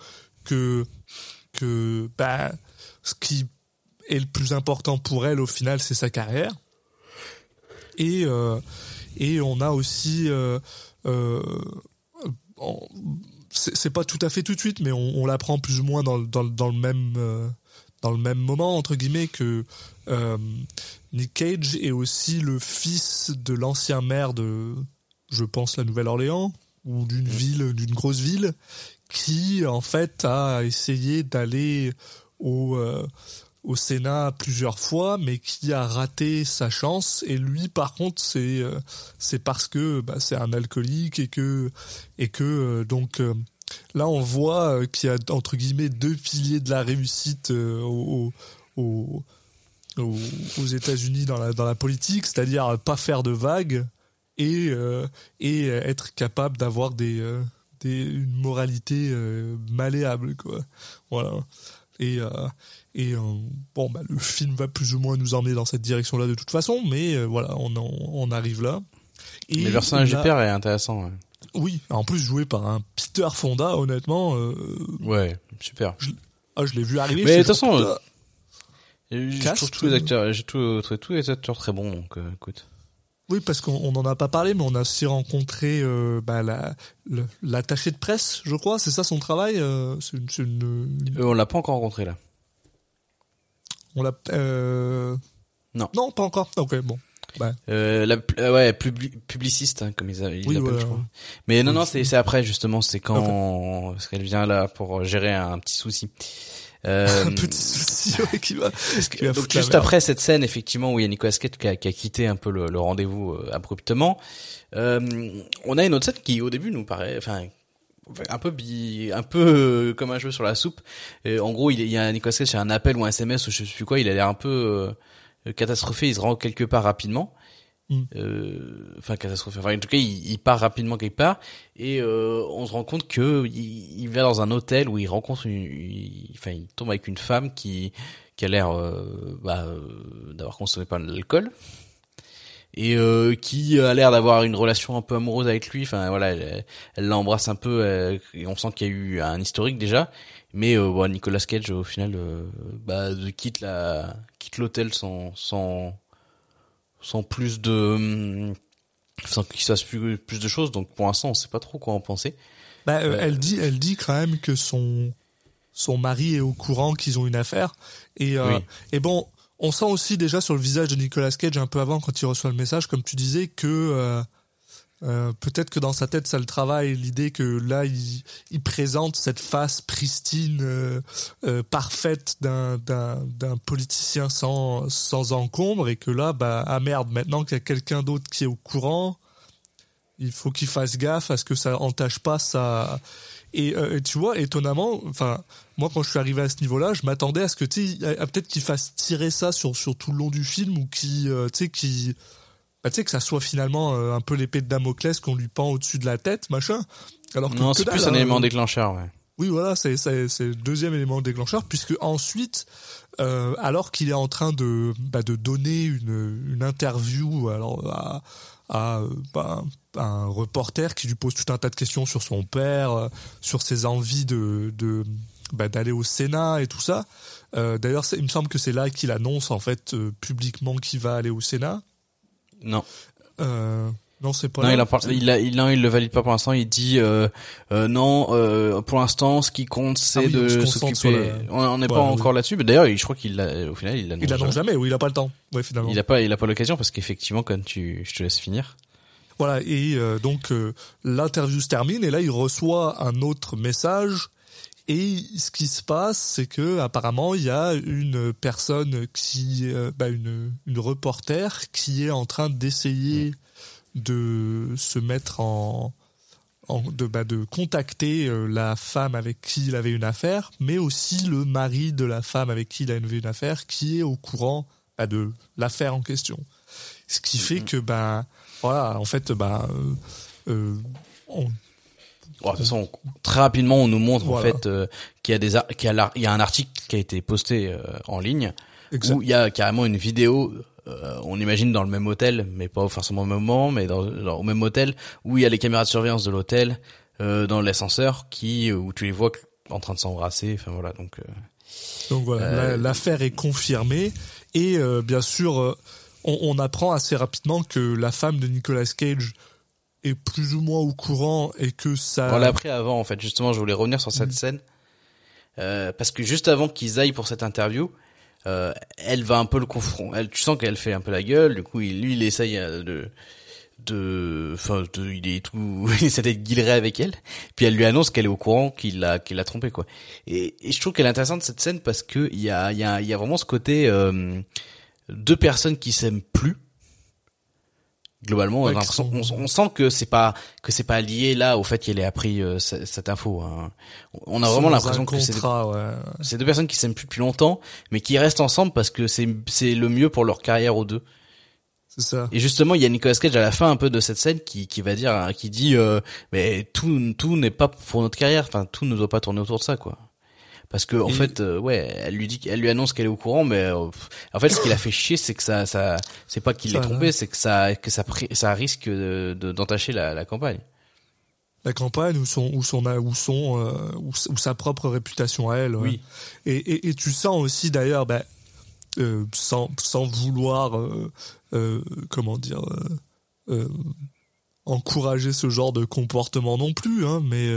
que que bah ce qui est le plus important pour elle au final c'est sa carrière. Et euh, et on a aussi c'est pas tout à fait tout de suite mais on, on l'apprend plus ou moins dans, le- dans, le- dans le même euh, dans le même moment entre guillemets que euh, Nick Cage est aussi le fils de l'ancien maire de je pense la Nouvelle-Orléans ou d'une ville d'une grosse ville qui en fait a essayé d'aller au euh, au Sénat plusieurs fois, mais qui a raté sa chance. Et lui, par contre, c'est euh, c'est parce que bah, c'est un alcoolique et que et que euh, donc euh, là on voit qu'il y a entre guillemets deux piliers de la réussite au, au- au- aux États-Unis dans la dans la politique, c'est-à-dire pas faire de vagues et et être capable d'avoir des des une moralité malléable quoi. Voilà. Et euh, et euh, bon, bah, le film va plus ou moins nous emmener dans cette direction-là de toute façon, mais euh, voilà, on, en- on arrive là. Et Mais le personnage du père est intéressant. Ouais, Oui, en plus joué par un Peter Fonda, honnêtement. euh, Ouais, super. ah, je l'ai vu arriver. Mais je de toute façon. Et Je trouve tous les acteurs, j'ai tous les acteurs très bons, donc euh, écoute. Oui, parce qu'on on en a pas parlé, mais on a aussi rencontré euh, bah, la l'attaché de presse, je crois. C'est ça son travail. euh, c'est une, Euh, on l'a pas encore rencontré là. On l'a. euh, Non. Non, pas encore. Ok, bon. Bah, Euh, la, euh, ouais, publi- publiciste, hein, comme ils, ils Oui, l'appellent, je crois. Mais non, non, c'est après justement, c'est quand parce qu'elle vient là pour gérer un petit souci. Euh, un petit souci ouais, qui va. qui va donc juste après cette scène, effectivement, où il y a Nicolas Cage qui a, qui a quitté un peu le, le rendez-vous euh, abruptement, euh, on a une autre scène qui, au début, nous paraît, enfin, un peu bi, un peu euh, comme un jeu sur la soupe. Et en gros, il, il y a Nicolas Cage, c'est un appel ou un SMS ou je sais plus quoi. Il a l'air un peu euh, catastrophé. Il se rend quelque part rapidement. Mm. Euh, enfin catastrophe. Enfin en tout cas, il, il part rapidement quelque part et euh, on se rend compte que il, il va dans un hôtel où il rencontre une, il- enfin il tombe avec une femme qui qui a l'air euh, bah, euh, d'avoir consommé pas mal d'alcool et euh, qui a l'air d'avoir une relation un peu amoureuse avec lui. Enfin voilà, elle l'embrasse un peu euh, et on sent qu'il y a eu un historique déjà. Mais euh, bon, Nicolas Cage au final euh, bah, quitte la quitte l'hôtel sans sans sans plus de hum, sans qu'il se fasse plus, plus de choses. Donc pour l'instant, on sait pas trop quoi en penser. Bah, euh, elle dit, elle dit quand même que son son mari est au courant qu'ils ont une affaire. Et euh, Oui. et bon, on sent aussi déjà sur le visage de Nicolas Cage un peu avant quand il reçoit le message, comme tu disais, que euh, euh, peut-être que dans sa tête ça le travaille l'idée que là il, présente cette face pristine, euh, parfaite d'un politicien sans sans encombre et que là bah ah merde maintenant qu'il y a quelqu'un d'autre qui est au courant il faut qu'il fasse gaffe à ce que ça entache pas sa et, euh, et tu vois étonnamment enfin moi quand je suis arrivé à ce niveau-là je m'attendais à ce que tu peut-être qu'il fasse tirer ça sur sur tout le long du film ou qui tu sais qui bah, tu sais que ça soit finalement euh, un peu l'épée de Damoclès qu'on lui pend au-dessus de la tête machin alors que Non, c'est plus un hein. élément déclencheur. Ouais. Oui, voilà, c'est le deuxième élément déclencheur, puisque ensuite, euh, alors qu'il est en train de bah, de donner une une interview alors à à euh, bah, un reporter qui lui pose tout un tas de questions sur son père, euh, sur ses envies de de bah, d'aller au Sénat et tout ça. Euh, D'ailleurs, il me semble que c'est là qu'il annonce en fait euh, publiquement qu'il va aller au Sénat. Non, Euh, non, c'est pas non, là. il, parle- il, a- il, non, il le valide pas pour l'instant. Il dit euh, euh, non. euh, pour l'instant, ce qui compte, c'est Ah oui, de s'occuper. la- On n'est pas oui. encore là-dessus. Mais d'ailleurs, je crois qu'il au final, il l'annonce. Il l'annonce jamais. jamais, oui, il a pas le temps. Ouais, finalement. Il a pas, il a pas l'occasion parce qu'effectivement, quand tu, je te laisse finir. Voilà, et euh, donc euh, l'interview se termine et là il reçoit un autre message et ce qui se passe c'est que apparemment il y a une personne qui euh, bah, une une reporter qui est en train d'essayer de se mettre en en- de, bah, de contacter la femme avec qui il avait une affaire, mais aussi le mari de la femme avec qui il avait une affaire, qui est au courant bah, de l'affaire en question. ce qui fait que ben voilà en fait ben euh, euh, on- de toute façon, très rapidement, on nous montre Voilà. en fait euh, qu'il y a des qu'il y a, l'ar- il y a un article qui a été posté euh, en ligne Exact. où il y a carrément une vidéo. euh, on imagine dans le même hôtel, mais pas forcément au même moment, mais dans, dans- au même hôtel où il y a les caméras de surveillance de l'hôtel euh, dans l'ascenseur qui où tu les vois en train de s'embrasser. Enfin voilà, donc euh, Donc voilà, la- l'affaire est confirmée et euh, bien sûr, on, on apprend assez rapidement que la femme de Nicolas Cage est plus ou moins au courant et que ça. On l'a appris avant, en fait. Justement, je voulais revenir sur cette scène. Euh, parce que juste avant qu'ils aillent pour cette interview, euh, elle va un peu le confronter. Elle, tu sens qu'elle fait un peu la gueule. Du coup, il, lui, il essaye euh, de, de, enfin, de, il est tout, il essaie d'être guilleré avec elle. Puis elle lui annonce qu'elle est au courant qu'il l'a, qu'il l'a trompé, quoi. Et, et je trouve qu'elle est intéressante cette scène parce que il y a, il y a, il y a vraiment ce côté euh, deux personnes qui s'aiment plus. Globalement, on, Ouais, sent que c'est pas que c'est pas lié là au fait qu'elle ait appris euh, ce- cette info. hein. On a vraiment l'impression que c'est contrat, ouais. c'est deux personnes qui s'aiment plus depuis longtemps, mais qui restent ensemble parce que c'est c'est le mieux pour leur carrière aux deux. C'est ça. Et justement, il y a Nicolas Cage à la fin un peu de cette scène qui qui va dire, hein, qui dit, euh, mais tout tout n'est pas pour notre carrière, enfin tout ne doit pas tourner autour de ça, quoi. Parce que en Et- fait, euh, ouais, elle lui dit, elle lui annonce qu'elle est au courant, mais euh, en fait, ce qui l'a fait chier, c'est que ça, ça, c'est pas qu'il l'ait trompé, c'est que ça, que ça, ça risque de de- d'entacher la, la campagne. La campagne ou son ou son ou son euh, ou, sa propre réputation à elle. ouais. Oui. Et, et, et tu sens aussi d'ailleurs, euh, sans sans vouloir, comment dire. encourager ce genre de comportement non plus, hein, mais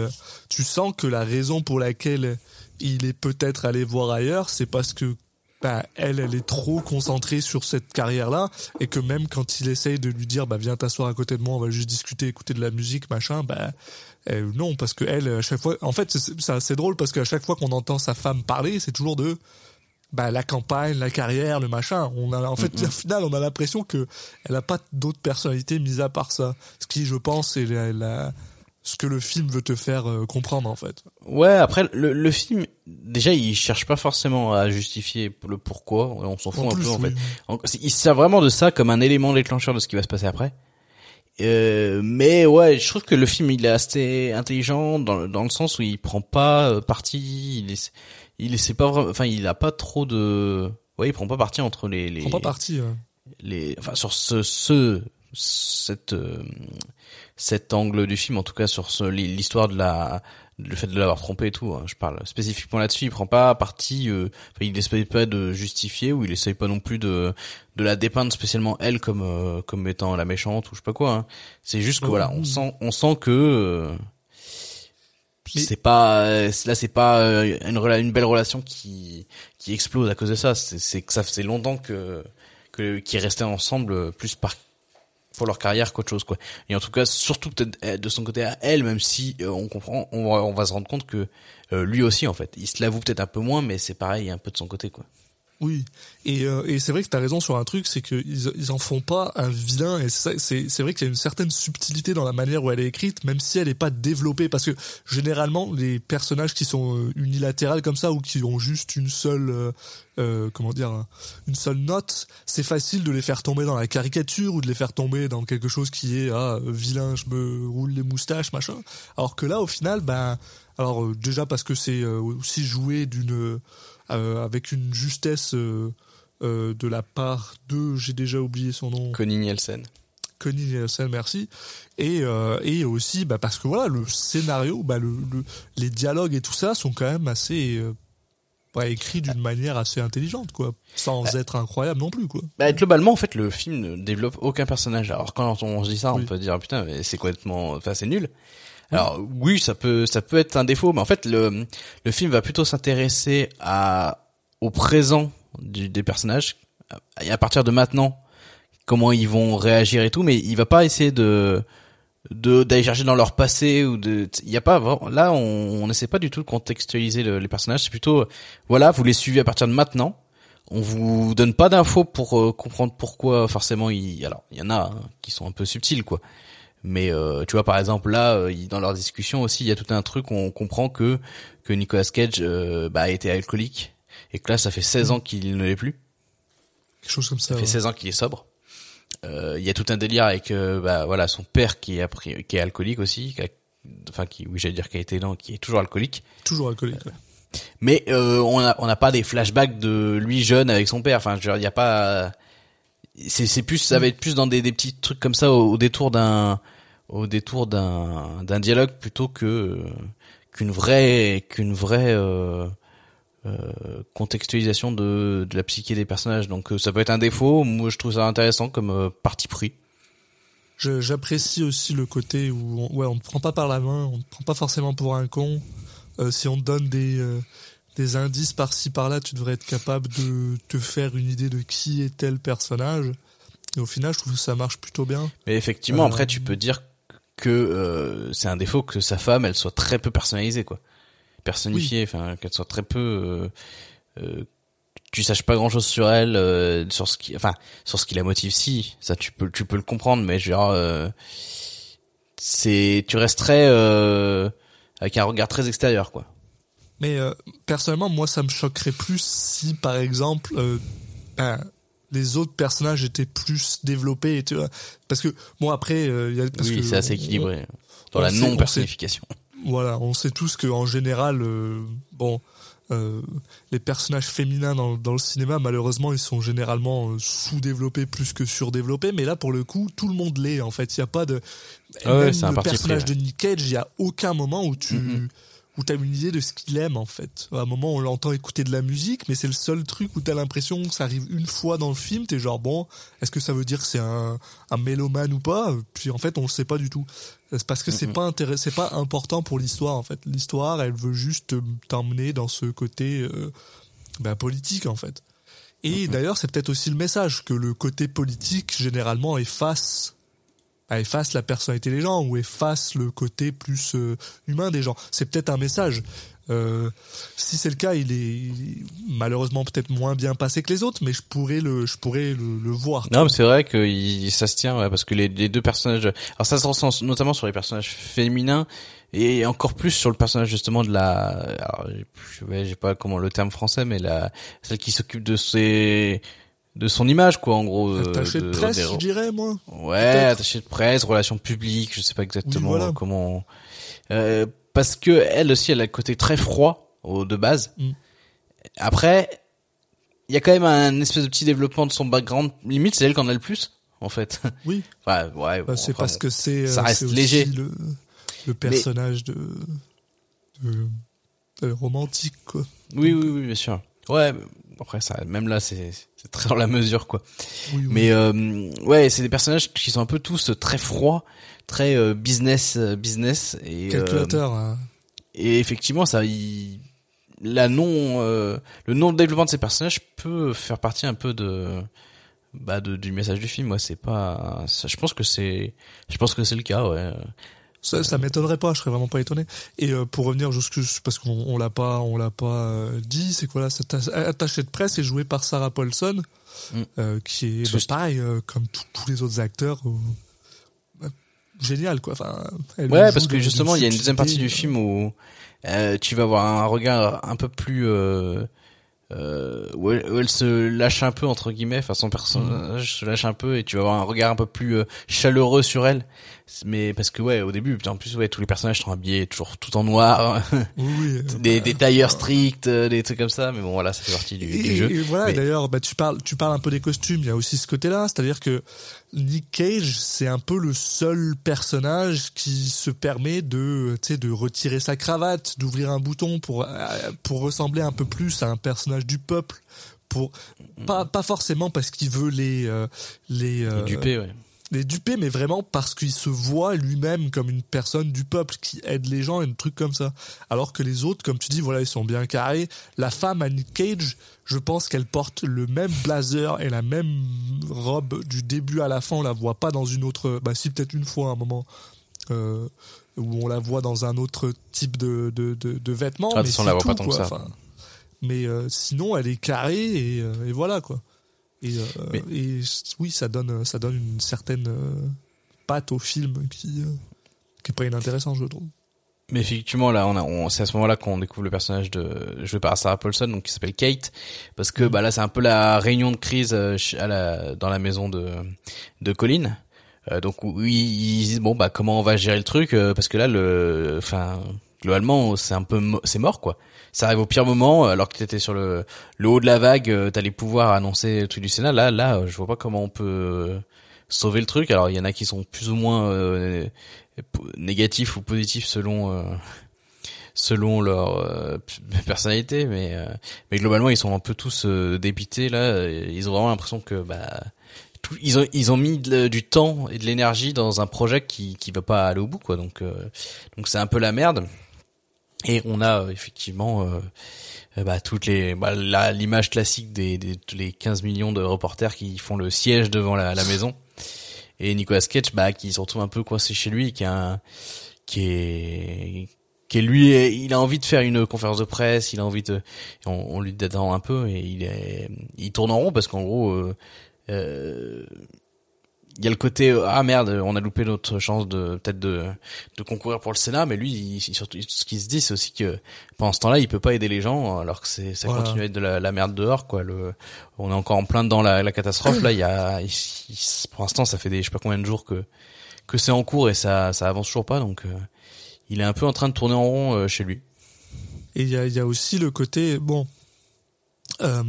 tu sens que la raison pour laquelle il est peut-être allé voir ailleurs, c'est parce que bah, elle, elle est trop concentrée sur cette carrière-là, et que même quand il essaye de lui dire, bah viens t'asseoir à côté de moi, on va juste discuter, écouter de la musique, machin, bah euh, non, parce que elle, à chaque fois, en fait, c'est assez drôle parce qu'à chaque fois qu'on entend sa femme parler, c'est toujours de bah, la campagne, la carrière, le machin. On a, en fait, au final, on a l'impression que elle a pas d'autres personnalités mis à part ça. Ce qui, je pense, est la, la- ce que le film veut te faire euh, comprendre, en fait. Ouais, après le, le film, déjà, il cherche pas forcément à justifier le pourquoi. On s'en fout En un plus, peu en oui. fait. En- Il sert vraiment de ça comme un élément déclencheur de ce qui va se passer après. Euh, mais ouais, je trouve que le film il est assez intelligent dans, le- dans le sens où il prend pas euh, parti, il essaie, il essaie pas vraiment, enfin il a pas trop de, ouais il prend pas parti entre les, les Prends pas parti. les enfin sur ce ce cette euh, cet angle du film en tout cas sur l'histoire de la le fait de l'avoir trompé et tout hein, je parle spécifiquement là-dessus. Il prend pas parti euh, il essaye pas de justifier ou il essaye pas non plus de de la dépeindre spécialement elle comme euh, comme étant la méchante ou je sais pas quoi hein. c'est juste que voilà on sent on sent que euh, c'est pas là c'est pas euh, une belle relation qui qui explose à cause de ça. C'est c'est que ça faisait longtemps que que qui restaient ensemble euh, plus par pour leur carrière qu'autre chose quoi. Et en tout cas surtout peut-être euh, de son côté à elle même si euh, on comprend on va, on va se rendre compte que euh, lui aussi en fait. Il se l'avoue peut-être un peu moins mais c'est pareil un peu de son côté quoi Oui, et, euh, et c'est vrai que tu as raison sur un truc, c'est qu'ils ils en font pas un vilain, et c'est vrai qu'il y a une certaine subtilité dans la manière où elle est écrite, même si elle est pas développée, parce que généralement les personnages qui sont euh, unilatérales comme ça ou qui ont juste une seule, euh, euh, comment dire, un- une seule note, c'est facile de les faire tomber dans la caricature ou de les faire tomber dans quelque chose qui est ah vilain, je me roule les moustaches, machin. Alors que là, au final, ben, alors euh, déjà parce que c'est euh, aussi joué d'une euh, avec une justesse euh, euh, de la part de, j'ai déjà oublié son nom, Connie Nielsen Connie Nielsen, merci, et euh, et aussi bah, parce que voilà le scénario, bah, le, le- les dialogues et tout ça sont quand même assez euh, bah, écrits d'une manière assez intelligente quoi, sans être incroyable non plus quoi. Bah, globalement, en fait, le film ne développe aucun personnage. Alors, quand on se dit ça, Oui. on peut dire, putain, mais c'est complètement, enfin, c'est nul. Alors, oui, ça peut, ça peut être un défaut, mais en fait, le, le film va plutôt s'intéresser à, au présent du, des personnages, et à partir de maintenant, comment ils vont réagir et tout, mais il va pas essayer de, de, d'aller chercher dans leur passé ou de, il y a pas là, on, on essaie pas du tout de contextualiser le- les personnages, c'est plutôt, voilà, vous les suivez à partir de maintenant, on vous donne pas d'infos pour euh, comprendre pourquoi forcément il alors il y en a hein, qui sont un peu subtils quoi mais euh, tu vois par exemple là euh, dans leur discussion aussi il y a tout un truc où on comprend que que Nicolas Cage euh, bah, a été alcoolique et que là ça fait 16 ans qu'il ne l'est plus Quelque chose comme ça. ça fait ouais. 16 ans qu'il est sobre euh, il y a tout un délire avec euh, bah voilà son père qui est qui est alcoolique aussi, qui a- enfin qui oui j'allais dire qui a été non, qui est toujours alcoolique. Toujours alcoolique. ouais. Mais euh, on a on n'a pas des flashbacks de lui jeune avec son père. Enfin, il y a pas. C'est c'est plus ça va être plus dans des des petits trucs comme ça au, au détour d'un au détour d'un d'un dialogue plutôt que qu'une vraie qu'une vraie euh, euh, contextualisation de de la psyché des personnages. Donc euh, ça peut être un défaut. Moi, je trouve ça intéressant comme euh, parti pris. J'apprécie aussi le côté où on, ouais, on ne prend pas par la main, on ne prend pas forcément pour un con. Si on te donne des, des indices par-ci par-là, tu devrais être capable de te faire une idée de qui est tel personnage. Et au final, je trouve que ça marche plutôt bien. Mais effectivement, Euh, après, tu peux dire que euh, c'est un défaut que sa femme, elle soit très peu personnalisée, quoi. Personnifiée, enfin, qu'elle soit très peu. Euh, euh, tu saches pas grand chose sur elle, euh, sur ce qui, enfin, sur ce qui la motive. Si, ça, tu peux, tu peux le comprendre, mais genre, euh, c'est, tu resterais euh, avec un regard très extérieur, quoi. Mais euh, personnellement, moi, ça me choquerait plus si, par exemple, euh, ben, les autres personnages étaient plus développés. Et tu vois, parce que bon, après, euh, il y a parce oui, c'est assez on- équilibré dans on la sait- on non personnification. Voilà, on sait tous que en général, euh, bon, euh, les personnages féminins dans, dans le cinéma, malheureusement, ils sont généralement euh, sous-développés plus que surdéveloppés. Mais là, pour le coup, tout le monde l'est. En fait, il y a pas de. Ah ouais, Même le personnage de Nick Cage, il y a aucun moment où tu. Où t'as une idée de ce qu'il aime en fait. À un moment, on l'entend écouter de la musique, mais c'est le seul truc où t'as l'impression que ça arrive une fois dans le film. T'es genre bon, est-ce que ça veut dire que c'est un un mélomane ou pas? Puis en fait, on le sait pas du tout. C'est parce que c'est pas intéressant, c'est pas important pour l'histoire en fait. L'histoire, elle veut juste t'emmener dans ce côté euh, bah, politique en fait. Et d'ailleurs, c'est peut-être aussi le message que le côté politique généralement efface efface la personnalité des gens ou efface le côté plus euh, humain des gens. C'est peut-être un message. Euh, si c'est le cas, il est malheureusement peut-être moins bien passé que les autres, mais je pourrais le, je pourrais le, le voir. Non, mais c'est vrai que ça se tient, ouais, parce que les, les deux personnages, alors ça se ressent notamment sur les personnages féminins et encore plus sur le personnage justement de la, alors, ouais, j'ai pas comment le terme français, mais la celle qui s'occupe de ses, de son image quoi, en gros. euh, Attaché de presse, des- je dirais moi. Ouais, attaché de presse, relations publiques, je sais pas exactement Oui, voilà. comment. Euh, parce que elle aussi, elle a le côté très froid au, de base. Mm. Après, il y a quand même un espèce de petit développement de son background. Limite, c'est elle qui en a le plus, en fait. Oui. Enfin, ouais. Bah, bon, c'est parce que c'est ça euh, reste léger. le, le personnage de, de, de romantique quoi. Oui, oui, oui, bien sûr. Ouais. Après, ça, même là, c'est c'est très dans la mesure, quoi. Oui, oui. Mais euh, ouais, c'est des personnages qui sont un peu tous très froids, très euh, business, euh, business et euh, calculateur. hein. Et effectivement, ça, il, la non, euh, le non développement de ces personnages peut faire partie un peu de, bah, de, du message du film. Moi, c'est pas, ça, je pense que c'est, je pense que c'est le cas, ouais. Ça, ça m'étonnerait pas, je serais vraiment pas étonné. Et euh, pour revenir jusque parce qu'on on l'a pas, on l'a pas euh, dit, c'est que voilà, cet atta- attaché de presse est joué par Sarah Paulson, Mm. euh, qui est bah, pareil comme tous- tous les autres acteurs. génial quoi. Enfin, elle Ouais, parce que justement, il y a une deuxième partie du film où tu vas avoir un regard un peu plus euh, où, elle, où elle se lâche un peu entre guillemets, enfin son personnage se lâche un peu et tu vas avoir un regard un peu plus euh, chaleureux sur elle. Mais parce que ouais, au début, putain, en plus ouais, tous les personnages sont habillés toujours tout en noir, Oui, des, bah, des tailleurs stricts, euh, des trucs comme ça. Mais bon, voilà, ça fait partie du, Et, du jeu. et voilà, Mais- d'ailleurs, bah, tu parles, tu parles un peu des costumes. Il y a aussi ce côté-là, c'est-à-dire que Nick Cage, c'est un peu le seul personnage qui se permet de, tu sais, de retirer sa cravate, d'ouvrir un bouton pour euh, pour ressembler un peu plus à un personnage du peuple. Pour pas pas forcément parce qu'il veut les euh, les euh, Dupé, ouais. Les duper, mais vraiment parce qu'il se voit lui-même comme une personne du peuple qui aide les gens et un truc comme ça. Alors que les autres, comme tu dis, voilà, ils sont bien carrés. La femme à Nick Cage, je pense qu'elle porte le même blazer et la même robe du début à la fin. On la voit pas dans une autre, bah si peut-être une fois à un moment. Euh, où on la voit dans un autre type de, de, de, de vêtements. Ah, mais on la voit tout, pas tant que ça. Enfin, mais euh, sinon, elle est carrée et, euh, et voilà quoi. Et, euh, Mais- et oui, ça donne, ça donne une certaine euh, patte au film qui, euh, qui est pas inintéressant, je trouve. Mais effectivement, là, on c'est à ce moment-là qu'on découvre le personnage de joué par Sarah Paulson, donc qui s'appelle Kate, parce que bah là, c'est un peu la réunion de crise euh, à la, dans la maison de de Colin. Euh, donc oui, ils disent bon bah comment on va gérer le truc, euh, parce que là, le, enfin, globalement, c'est un peu, c'est mort quoi. Ça arrive au pire moment, alors que t'étais sur le le haut de la vague, euh, t'allais pouvoir annoncer le truc du Sénat. Là, là, euh, je vois pas comment on peut euh, sauver le truc. Alors il y en a qui sont plus ou moins euh, négatifs ou positifs selon euh, selon leur euh, personnalité mais euh, mais globalement ils sont un peu tous euh, dépités là ils ont vraiment l'impression que bah ils ont ils ont mis du temps et de l'énergie dans un projet qui qui va pas aller au bout quoi donc euh, donc c'est un peu la merde et on a euh, effectivement euh, euh, bah, toutes les bah, l'image classique des, des tous les 15 millions de reporters qui font le siège devant la, la maison. Et Nicolas Cage bah qui se retrouve un peu coincé chez lui qui a un, qui est qui est lui il a envie de faire une conférence de presse il a envie de on, on lui détend un peu et il est il tourne en rond parce qu'en gros euh, euh, il y a le côté euh, ah merde on a loupé notre chance de peut-être de de concourir pour le Sénat mais lui il, il- surtout ce qu'il se dit c'est aussi que pendant ce temps-là il peut pas aider les gens alors que c'est ça Voilà. continue à être de la, la merde dehors quoi. Le on est encore en plein dans la, la catastrophe. Là il y a il- il- pour l'instant ça fait des je sais pas combien de jours que que c'est en cours et ça ça avance toujours pas donc euh, il est un peu en train de tourner en rond euh, chez lui. Et il y a, il y a aussi le côté, bon, euh,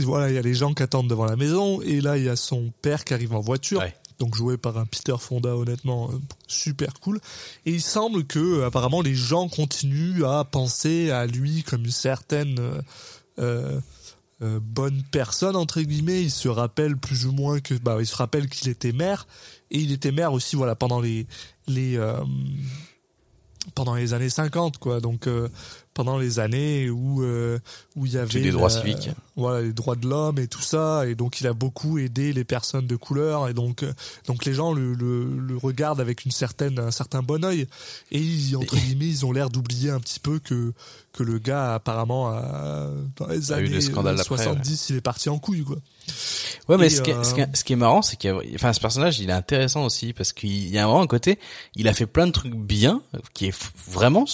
voilà, il y a les gens qui attendent devant la maison, et là, il y a son père qui arrive en voiture, Ouais. donc joué par un Peter Fonda, honnêtement, euh, super cool. Et il semble que, euh, apparemment, les gens continuent à penser à lui comme une certaine euh, euh, euh, bonne personne, entre guillemets. Il se rappelle plus ou moins que, bah, il se rappelle qu'il était maire, et il était maire aussi, voilà, pendant les, les, euh, pendant les années 50 quoi donc euh, pendant les années où euh, où il y avait des droits la- civiques. voilà les droits de l'homme et tout ça. Et donc il a beaucoup aidé les personnes de couleur. Et donc euh, donc les gens le, le, le regardent avec une certaine un certain bon œil et ils, entre guillemets ils ont l'air d'oublier un petit peu que que le gars apparemment a, dans les A eu années des scandales euh, après, 70 il est parti en couille quoi Ouais, mais ce, qui est, ce, qui euh, ce qui est marrant, c'est qu'il enfin, ce personnage, il est intéressant aussi parce qu'il y a vraiment un côté, il a fait plein de trucs bien, qui est vraiment,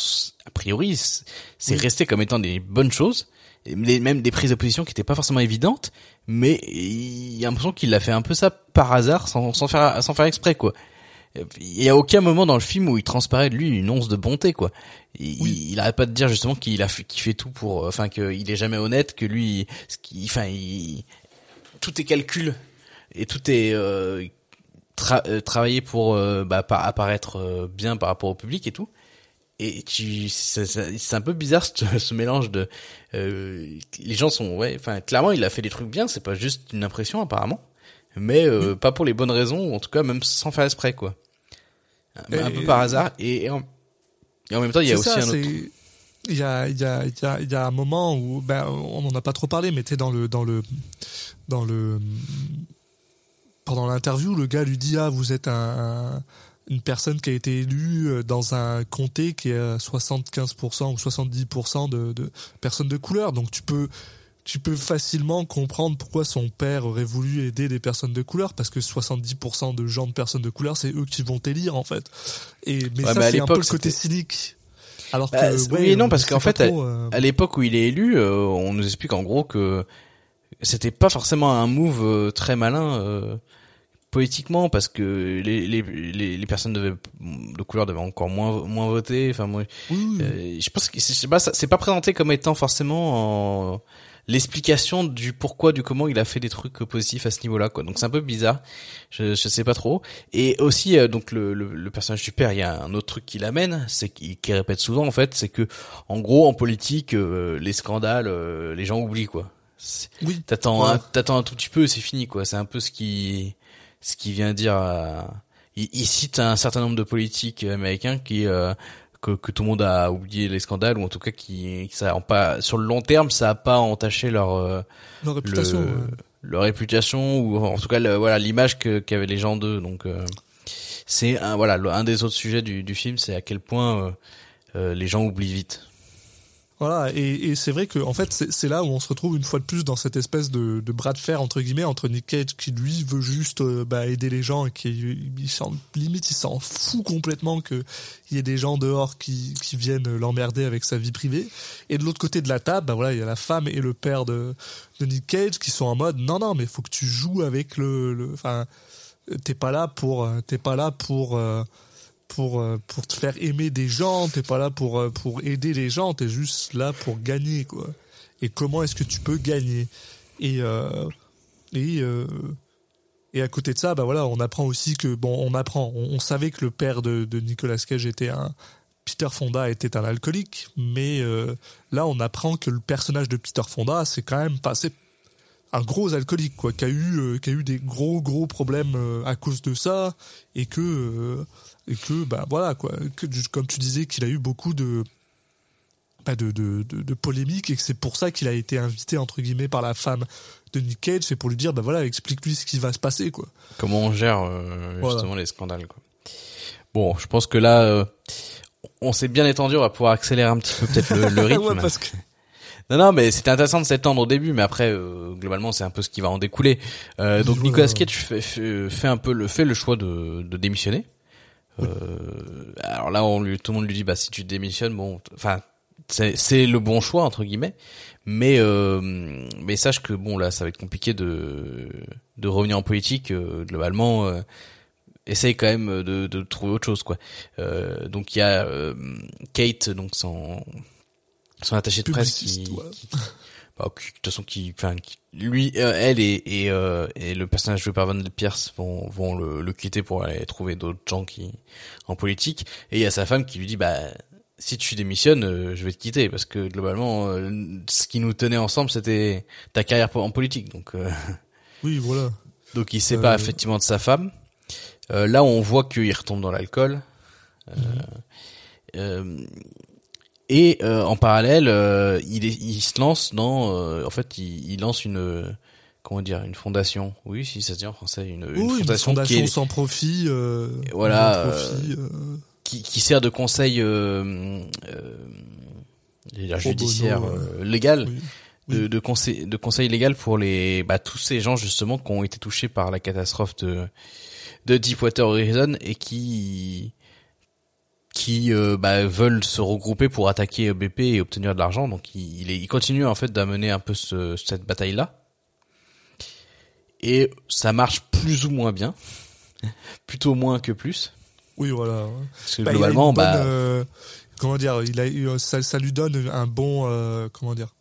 a priori, c'est Oui. resté comme étant des bonnes choses, et même des prises de position qui étaient pas forcément évidentes, mais il y a l'impression qu'il a fait un peu ça par hasard, sans, sans faire, sans faire exprès, quoi. Il y a aucun moment dans le film où il transparaît de lui une once de bonté, quoi. Il, Oui. il arrête pas de dire justement qu'il a fait, qu'il fait tout pour, euh, enfin, qu'il est jamais honnête, que lui, ce qui, enfin, il, tout est calcul et tout est euh, tra- euh, travaillé pour euh, bah, pa- apparaître euh, bien par rapport au public et tout. Et tu, c'est un peu bizarre ce, ce mélange de, euh, les gens sont, ouais, enfin clairement il a fait des trucs bien, c'est pas juste une impression apparemment, mais euh, pas pour les bonnes raisons, ou en tout cas même sans faire exprès quoi. Un, Et- peu par hasard et, et en, et en même temps il y a aussi ça, un autre. Il y a, il y, a, il y, a, il y a un moment où, ben, on n'en a pas trop parlé, mais t'es dans le, dans le, dans le, pendant l'interview, le gars lui dit ah vous êtes un, un- une personne qui a été élue euh, dans un comté qui est à 75% ou 70% de, de personnes de couleur, donc tu peux tu peux facilement comprendre pourquoi son père aurait voulu aider des personnes de couleur parce que 70% de gens de personnes de couleur c'est eux qui vont t'élire en fait. Et mais Ouais, ça c'est un peu le côté cynique alors Bah, que ouais, oui et non on parce qu'en fait trop, euh, à l'époque où il est élu, euh, on nous explique en gros que c'était pas forcément un move euh, très malin euh, politiquement parce que les, les, les, les personnes devaient, de couleur devaient encore moins moins voter. Enfin moi, oui, euh, je pense que c'est pas, c'est pas présenté comme étant forcément en- l'explication du pourquoi du comment il a fait des trucs positifs à ce niveau-là quoi. Donc c'est un peu bizarre. Je je sais pas trop. Et aussi euh, donc le, le le personnage du père, il y a un autre truc qui l'amène, c'est qu'il qui répète souvent en fait, c'est que en gros en politique euh, les scandales euh, les gens oublient quoi. C'est- oui. T'attends Ouais. t'attends un tout petit peu, c'est fini quoi. C'est un peu ce qui ce qui vient dire. Il, il cite un certain nombre de politiques américains qui euh, que, que tout le monde a oublié les scandales ou en tout cas qui, qui ça pas sur le long terme ça a pas entaché leur euh, leur réputation le- ouais. leur réputation ou en tout cas le- voilà l'image que qu'avaient les gens d'eux. Donc euh, c'est un voilà un des autres sujets du, du film, c'est à quel point euh, euh, les gens oublient vite. Voilà, et, et c'est vrai que en fait c'est là où on se retrouve une fois de plus dans cette espèce de, de bras de fer entre guillemets entre Nick Cage qui lui veut juste euh, bah, aider les gens et qui il limite il s'en fout complètement que il y ait des gens dehors qui, qui viennent l'emmerder avec sa vie privée. Et de l'autre côté de la table bah voilà il y a la femme et le père de, de Nick Cage qui sont en mode non non mais faut que tu joues avec le le- enfin t'es pas là pour euh, t'es pas là pour euh, pour euh, pour te faire aimer des gens, t'es pas là pour euh, pour aider les gens, t'es juste là pour gagner quoi. Et comment est-ce que tu peux gagner? Et euh, et et à côté de ça, bah voilà, on apprend aussi que bon, on apprend, on, savait que le père de, de Nicolas Cage était un Peter Fonda était un alcoolique, mais là on apprend que le personnage de Peter Fonda, c'est quand même passé un gros alcoolique quoi, qui a eu qui a eu des gros gros problèmes à cause de ça et que et que bah voilà quoi, que comme tu disais qu'il a eu beaucoup de bah, de, de, de, de polémiques et que c'est pour ça qu'il a été invité entre guillemets par la femme de Nick Cage, c'est pour lui dire bah voilà explique-lui ce qui va se passer quoi. Comment on gère euh, Voilà. justement les scandales quoi. Bon, je pense que là, euh, on s'est bien étendu, on va pouvoir accélérer un petit peu peut-être le, le rythme. Ouais, parce que Non, non, mais c'était intéressant de s'étendre au début, mais après, euh, globalement, c'est un peu ce qui va en découler. Euh, donc. Nicolas Cage fait, fait, fait un peu le fait le choix de, de démissionner? Euh, alors là, on lui, tout le monde lui dit, bah si tu démissionnes, bon, enfin, c'est c'est le bon choix entre guillemets, mais euh, mais sache que bon là, ça va être compliqué de de revenir en politique. euh, globalement, euh, essaye quand même de, de trouver autre chose quoi. Euh, donc il y a euh, Kate, donc son son attaché de presse qui- bah, de toute façon qui enfin lui euh, elle et et, euh, et le personnage joué par Van Pierce vont vont le, le quitter pour aller trouver d'autres gens qui en politique et il y a sa femme qui lui dit bah si tu démissionnes euh, je vais te quitter parce que globalement euh, ce qui nous tenait ensemble c'était ta carrière en politique donc euh, oui voilà. donc il sépare Euh. effectivement de sa femme. Euh, là, on voit qu'il retombe dans l'alcool. Euh, euh, et euh, en parallèle, euh, il, est, il se lance dans, euh, en fait, il, il lance une, euh, comment dire, une fondation. Oui, si ça se dit en français, une, une Oui, fondation, une fondation qui, est- sans profit. Euh, Voilà, sans profit, euh, qui, qui sert de conseil euh, euh, judiciaire bono, euh, légal. oui. de, de conseil de conseil légal pour les bah, tous ces gens justement qui ont été touchés par la catastrophe de de Deepwater Horizon et qui qui euh, bah, veulent se regrouper pour attaquer BP et obtenir de l'argent donc il, continue en fait d'amener un peu ce, cette bataille là et ça marche plus ou moins bien plutôt moins que plus Oui, voilà. parce que Bah, globalement bonne, bah euh, comment dire, il a eu- ça, ça lui donne un bon euh, comment dire.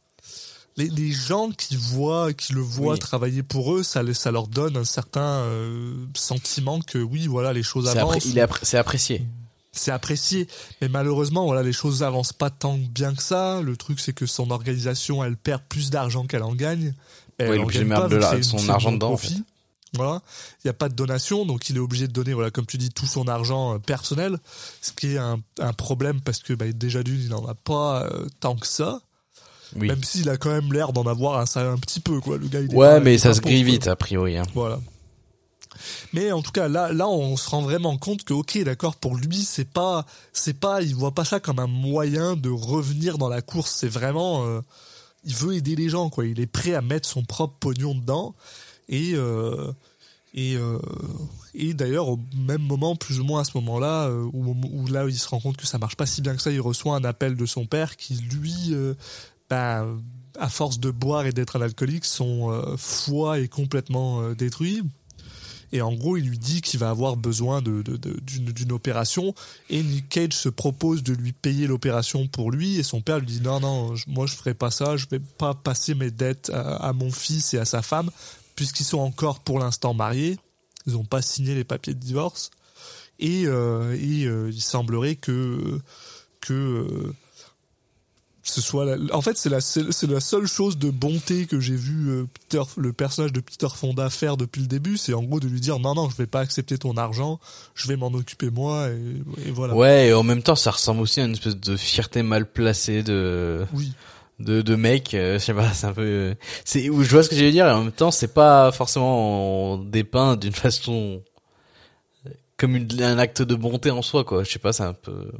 Les, les gens qui voient, qui le voient Oui. travailler pour eux, ça, leur donne un certain euh, sentiment que oui, voilà, les choses c'est avancent. appré- il est appré- c'est apprécié c'est apprécié, mais malheureusement, voilà, les choses avancent pas tant bien que ça. Le truc, c'est que son organisation, elle perd plus d'argent qu'elle en gagne. Elle est en gagne pas, de la- son argent dedans, en profit. Voilà, il n'y a pas de donation, donc il est obligé de donner, voilà, comme tu dis, tout son argent euh, personnel, ce qui est un, un problème parce que bah, déjà d'une, il n'en a pas euh, tant que ça. oui Même s'il a quand même l'air d'en avoir un, un petit peu, quoi. Le gars, il est ouais pas- mais ça se grille vite a priori hein. Voilà. Mais en tout cas, là, là, on se rend vraiment compte que, ok, d'accord, pour lui, c'est pas, c'est pas, il voit pas ça comme un moyen de revenir dans la course. C'est vraiment, euh, il veut aider les gens, quoi. Il est prêt à mettre son propre pognon dedans. Et, euh, et, euh, et d'ailleurs, au même moment, plus ou moins à ce moment-là, où, où là, il se rend compte que ça marche pas si bien que ça, il reçoit un appel de son père qui, lui, bah, à force de boire et d'être un alcoolique, son foie est complètement détruit. Et en gros, il lui dit qu'il va avoir besoin de, d'une, opération. Et Nick Cage se propose de lui payer l'opération pour lui. Et son père lui dit non, non, moi je ferai pas ça. Je vais pas passer mes dettes à, mon fils et à sa femme, puisqu'ils sont encore pour l'instant mariés. Ils n'ont pas signé les papiers de divorce. Et, euh, euh, il semblerait que que euh, ce soit la- en fait c'est la c'est la seule chose de bonté que j'ai vu euh, Peter le personnage de Peter Fonda faire depuis le début c'est en gros de lui dire non non je vais pas accepter ton argent je vais m'en occuper moi et, et voilà Ouais, et en même temps, ça ressemble aussi à une espèce de fierté mal placée de oui de, de mec. euh, je sais pas, c'est un peu. C'est, je vois ce que je veux dire. Et en même temps, c'est pas forcément dépeint d'une façon comme une- un acte de bonté en soi, quoi. Je sais pas, c'est un peu.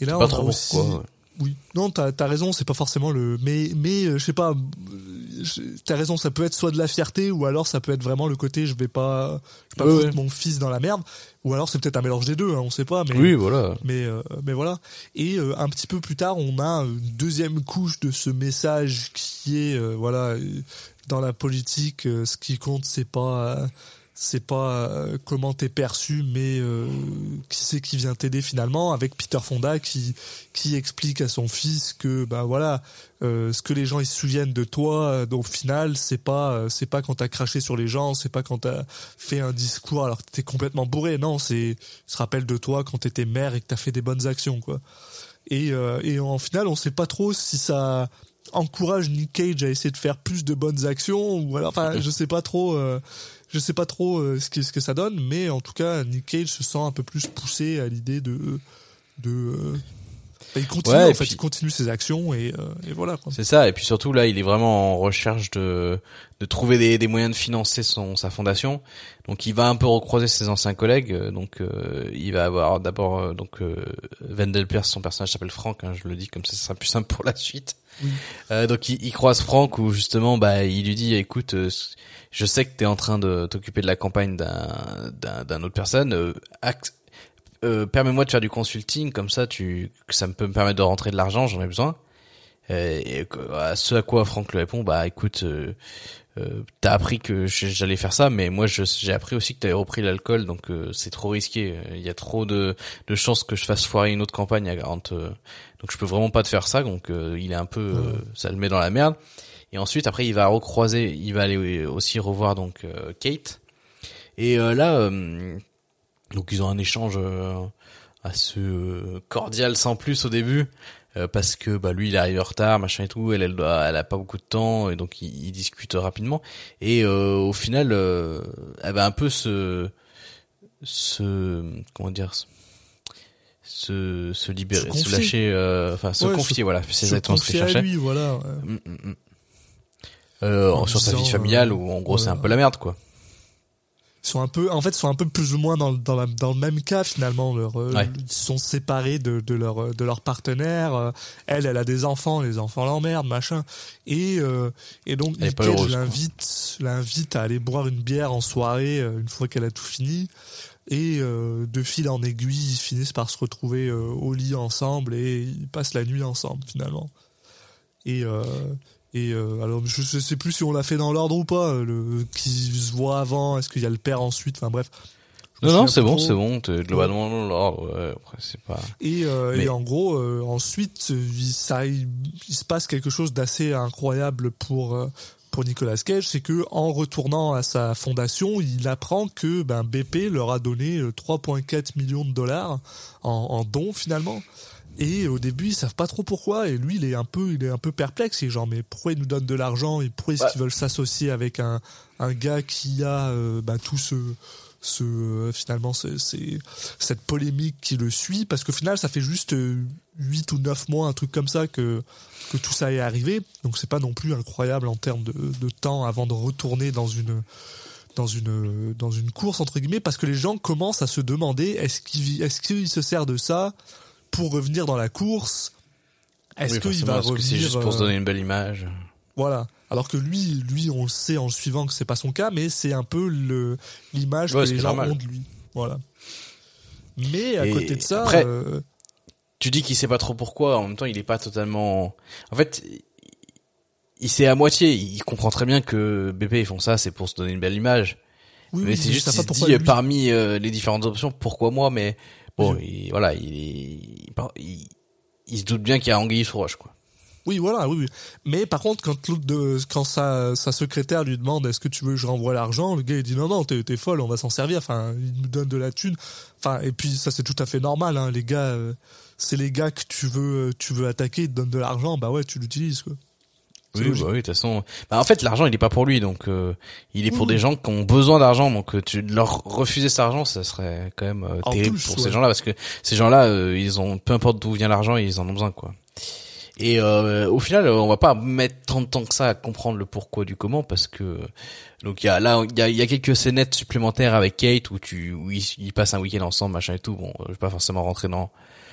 et là on a aussi ouais. Oui, non, t'as as raison, c'est pas forcément le. Mais, mais euh, je sais pas, euh, t'as raison, ça peut être soit de la fierté ou alors ça peut être vraiment le côté je vais pas, je vais pas Ouais, foutre ouais. mon fils dans la merde. Ou alors c'est peut-être un mélange des deux, hein, on sait pas. Mais, Oui, voilà. mais, euh, mais voilà. Et euh, un petit peu plus tard, on a une deuxième couche de ce message qui est, euh, voilà, dans la politique, ce qui compte, c'est pas. C'est pas euh, comment t'es perçu, mais euh, qui c'est qui vient t'aider finalement, avec Peter Fonda qui qui explique à son fils que bah voilà, euh, ce que les gens ils se souviennent de toi, euh, au final c'est pas euh, c'est pas quand t'as craché sur les gens, c'est pas quand t'as fait un discours alors que t'es complètement bourré, non, c'est se rappellent de toi quand t'étais mère et que t'as fait des bonnes actions quoi. Et et en final on sait pas trop si ça encourage Nick Cage à essayer de faire plus de bonnes actions ou alors enfin je sais pas trop euh, je sais pas trop euh, ce que ce que ça donne mais en tout cas Nick Cage se sent un peu plus poussé à l'idée de de euh, il continue Ouais, en fait puis- il continue ses actions et, euh, et voilà. C'est ça, et puis surtout là, il est vraiment en recherche de de trouver des, des moyens de financer son sa fondation. Donc il va un peu recroiser ses anciens collègues. euh, Donc euh, il va avoir d'abord euh, donc euh, Wendell Pierce, son personnage s'appelle Frank. hein, je le dis comme ça, ce sera plus simple pour la suite. Euh, donc il, il croise Frank où justement bah il lui dit écoute euh, je sais que t'es en train de t'occuper de la campagne d'un d'un d'un autre personne euh, euh, permets-moi de faire du consulting comme ça tu ça me peut me permettre de rentrer de l'argent j'en ai besoin. Euh, et à ce à quoi Franck lui répond bah écoute euh, euh, t'as appris que j'allais faire ça mais moi j'ai appris aussi que t'avais repris l'alcool donc euh, c'est trop risqué. Il y a trop de, de chances que je fasse foirer une autre campagne à 40 euh, donc je peux vraiment pas te faire ça donc euh, il est un peu euh, ça le met dans la merde. Et ensuite après il va recroiser il va aller aussi revoir donc euh, Kate. Et euh, là euh, donc ils ont un échange euh, assez euh, cordial sans plus au début euh, parce que bah lui il arrive en retard machin et tout elle elle doit elle a pas beaucoup de temps et donc ils, ils discutent rapidement. Et euh, au final euh, elle va un peu se se comment dire se se libérer Se lâcher euh, enfin se Ouais, confier se- voilà c'est exactement ce que je cherchais. lui voilà ouais. Mm, mm, mm. Euh, En sur sa vie familiale où en gros c'est un peu la merde quoi sont un peu en fait sont un peu plus ou moins dans le- dans, la- dans le même cas finalement. Leur euh, Ouais. ils sont séparés de, de leur de leur partenaire euh, elle elle a des enfants les enfants l'emmerdent machin. Et euh, et donc Nick Cage l'invite l'invite à aller boire une bière en soirée une fois qu'elle a tout fini. Et euh, de fil en aiguille ils finissent par se retrouver euh, au lit ensemble et ils passent la nuit ensemble finalement. Et euh, et euh, alors je sais- sais plus si on l'a fait dans l'ordre ou pas euh, le qui se voit avant est-ce qu'il y a le père ensuite enfin bref Je non non c'est bon c'est bon globalement dans l'ordre ouais, après c'est pas Et, euh, Mais- et en gros, euh, ensuite, il, ça, il, il se passe quelque chose d'assez incroyable pour pour Nicolas Cage, c'est que en retournant à sa fondation, il apprend que ben, BP leur a donné euh, 3,4 millions de dollars en, en dons finalement. Et au début, ils savent pas trop pourquoi. Et lui, il est un peu, il est un peu perplexe. Il est genre, mais pourquoi ils nous donnent de l'argent et pourquoi est-ce Ouais. qu'ils veulent s'associer avec un, un gars qui a euh, ben, tout ce, ce euh, finalement c'est c'est- cette polémique qui le suit parce qu'au final ça fait juste euh, 8 ou 9 mois un truc comme ça que que tout ça est arrivé donc c'est pas non plus incroyable en termes de, de temps avant de retourner dans une dans une dans une course entre guillemets parce que les gens commencent à se demander est-ce qu'il est-ce qu'il se sert de ça pour revenir dans la course est-ce Oui, qu'il va est-ce que c'est revenir juste pour se euh, donner une belle image voilà. Alors que lui, lui, on le sait en le suivant que c'est pas son cas, mais c'est un peu le l'image Ouais, que les gens normal. ont de lui. Voilà. Mais à Et côté de ça, après- euh, tu dis qu'il sait pas trop pourquoi, en même temps il est pas totalement. En fait, il sait à moitié. Il comprend très bien que BP ils font ça, c'est pour se donner une belle image. oui, mais oui, c'est juste se dit lui. parmi euh, les différentes options, pourquoi moi Mais bon, Oui. il- voilà, il, est- il, il, il se doute bien qu'il y a anguille sous roche, quoi. Oui, voilà, oui, oui. Mais par contre, quand l'autre de, quand sa, sa secrétaire lui demande est-ce que tu veux que je renvoie l'argent, le gars il dit non non, t'es, t'es folle, on va s'en servir. Enfin, il nous donne de la thune. Enfin, et puis ça c'est tout à fait normal, hein, les gars. euh, c'est les gars que tu veux, tu veux attaquer, ils te donnent de l'argent, bah ouais, tu l'utilises quoi. Oui, bah oui, de toute façon. Bah, en fait, l'argent, il est pas pour lui, donc euh, il est pour Oui, des gens qui ont besoin d'argent. Donc, euh, tu leur refuser cet argent, ça serait quand même euh, terrible plus, pour ouais. ces gens-là, parce que ces gens-là, euh, ils ont peu importe d'où vient l'argent, ils en ont besoin, quoi. Et euh, au final, on va pas mettre tant de temps que ça à comprendre le pourquoi du comment parce que donc il y a là il y a, y a quelques scénettes supplémentaires avec Kate où tu où ils, ils passent un week-end ensemble machin et tout. Bon, je vais pas forcément rentrer dans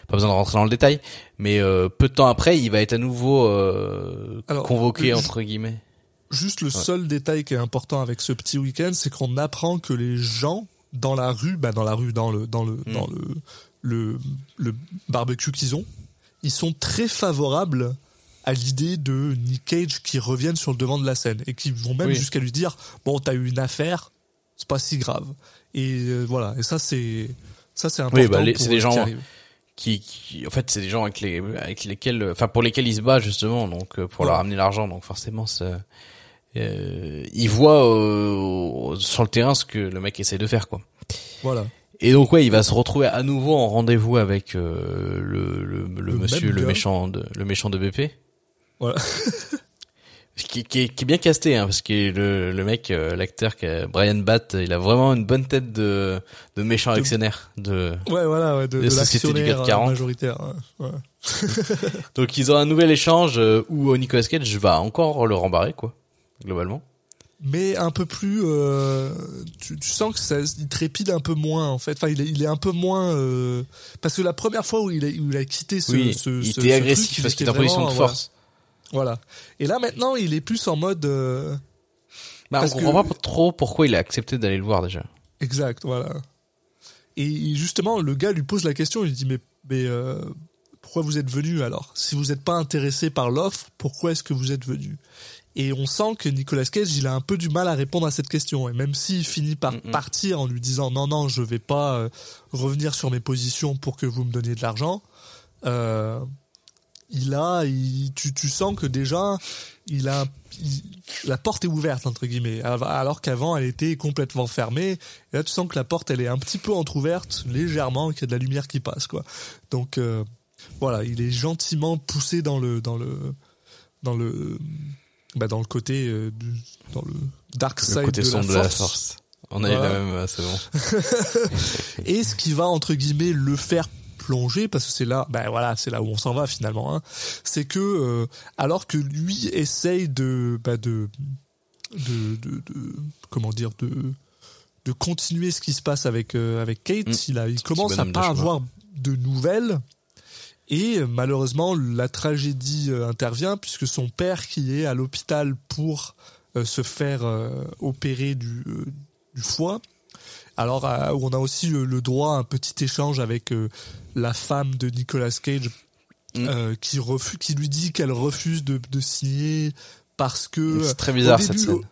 pas besoin de rentrer dans le détail, mais euh, peu de temps après, il va être à nouveau euh, Alors, convoqué je- entre guillemets. Juste le seul détail qui est important avec ce petit week-end, c'est qu'on apprend que les gens dans la rue, bah dans la rue, dans le dans le Mm. dans le le, le barbecue qu'ils ont, ils sont très favorables à l'idée de Nick Cage qui revienne sur le devant de la scène et qui vont même Oui. jusqu'à lui dire bon t'as eu une affaire, c'est pas si grave. Et euh, voilà, et ça c'est ça c'est important. Oui, bah, c'est des gens-. Qui, qui en fait c'est des gens avec les avec lesquels enfin pour lesquels il se bat justement donc euh, pour leur amener l'argent donc forcément ça euh, ils voient euh, sur le terrain ce que le mec essaie de faire quoi. Voilà. Et donc ouais, il va se retrouver à nouveau en rendez-vous avec euh, le, le, le Le monsieur, le gars. méchant de le méchant de BP. Voilà. qui, qui, est, qui est bien casté hein, parce que le, le mec, euh, l'acteur, Brian Batt, il a vraiment une bonne tête de, de méchant De- actionnaire. De... Ouais, voilà, ouais, de, de sociétés du euh, 40. majoritaire. ouais. Ouais. Donc ils ont un nouvel échange euh, où Nicolas Cage va encore le rembarrer quoi, globalement. mais un peu plus euh, tu, tu sens que ça il trépide un peu moins en fait enfin il est, il est un peu moins euh, parce que la première fois où il a, où il a quitté ce, oui, ce, il ce- était ce agressif truc, parce qu'il était en position de force. Voilà, et là maintenant il est plus en mode euh, Bah, on comprend que- pas trop pourquoi il a accepté d'aller le voir déjà. exact voilà. Et justement le gars lui pose la question il lui dit mais mais euh, pourquoi vous êtes venu alors? Si vous n'êtes pas intéressé par l'offre pourquoi est-ce que vous êtes venu? Et on sent que Nicolas Cage, il a un peu du mal à répondre à cette question. Et même s'il finit par partir en lui disant non, non, je vais pas euh, revenir sur mes positions pour que vous me donniez de l'argent, euh, il a, il, tu, tu sens que déjà, il a, il- la porte est ouverte entre guillemets, alors qu'avant elle était complètement fermée. Et là, tu sens que la porte, elle est un petit peu entrouverte, légèrement, qu'il y a de la lumière qui passe, quoi. Donc euh, voilà, il est gentiment poussé dans le, dans le, dans le, bah, dans le côté, euh, du, dans le dark side Le côté de, sombre la de la force. On a eu Voilà. la même, c'est bon. et ce qui va entre guillemets le faire plonger parce que c'est là ben voilà c'est là où on s'en va finalement hein, c'est que euh, alors que lui essaye de bah, de, de de de comment dire de de continuer ce qui se passe avec euh, avec Kate Mm. il a il commence à pas avoir de nouvelles. Et malheureusement la tragédie euh, intervient puisque son père qui est à l'hôpital pour euh, se faire opérer du du foie alors euh, on a aussi le, le droit à un petit échange avec euh, la femme de Nicolas Cage Mm. euh, qui refuse, qui lui dit qu'elle refuse de, de signer parce que C'est très bizarre début, cette scène. au-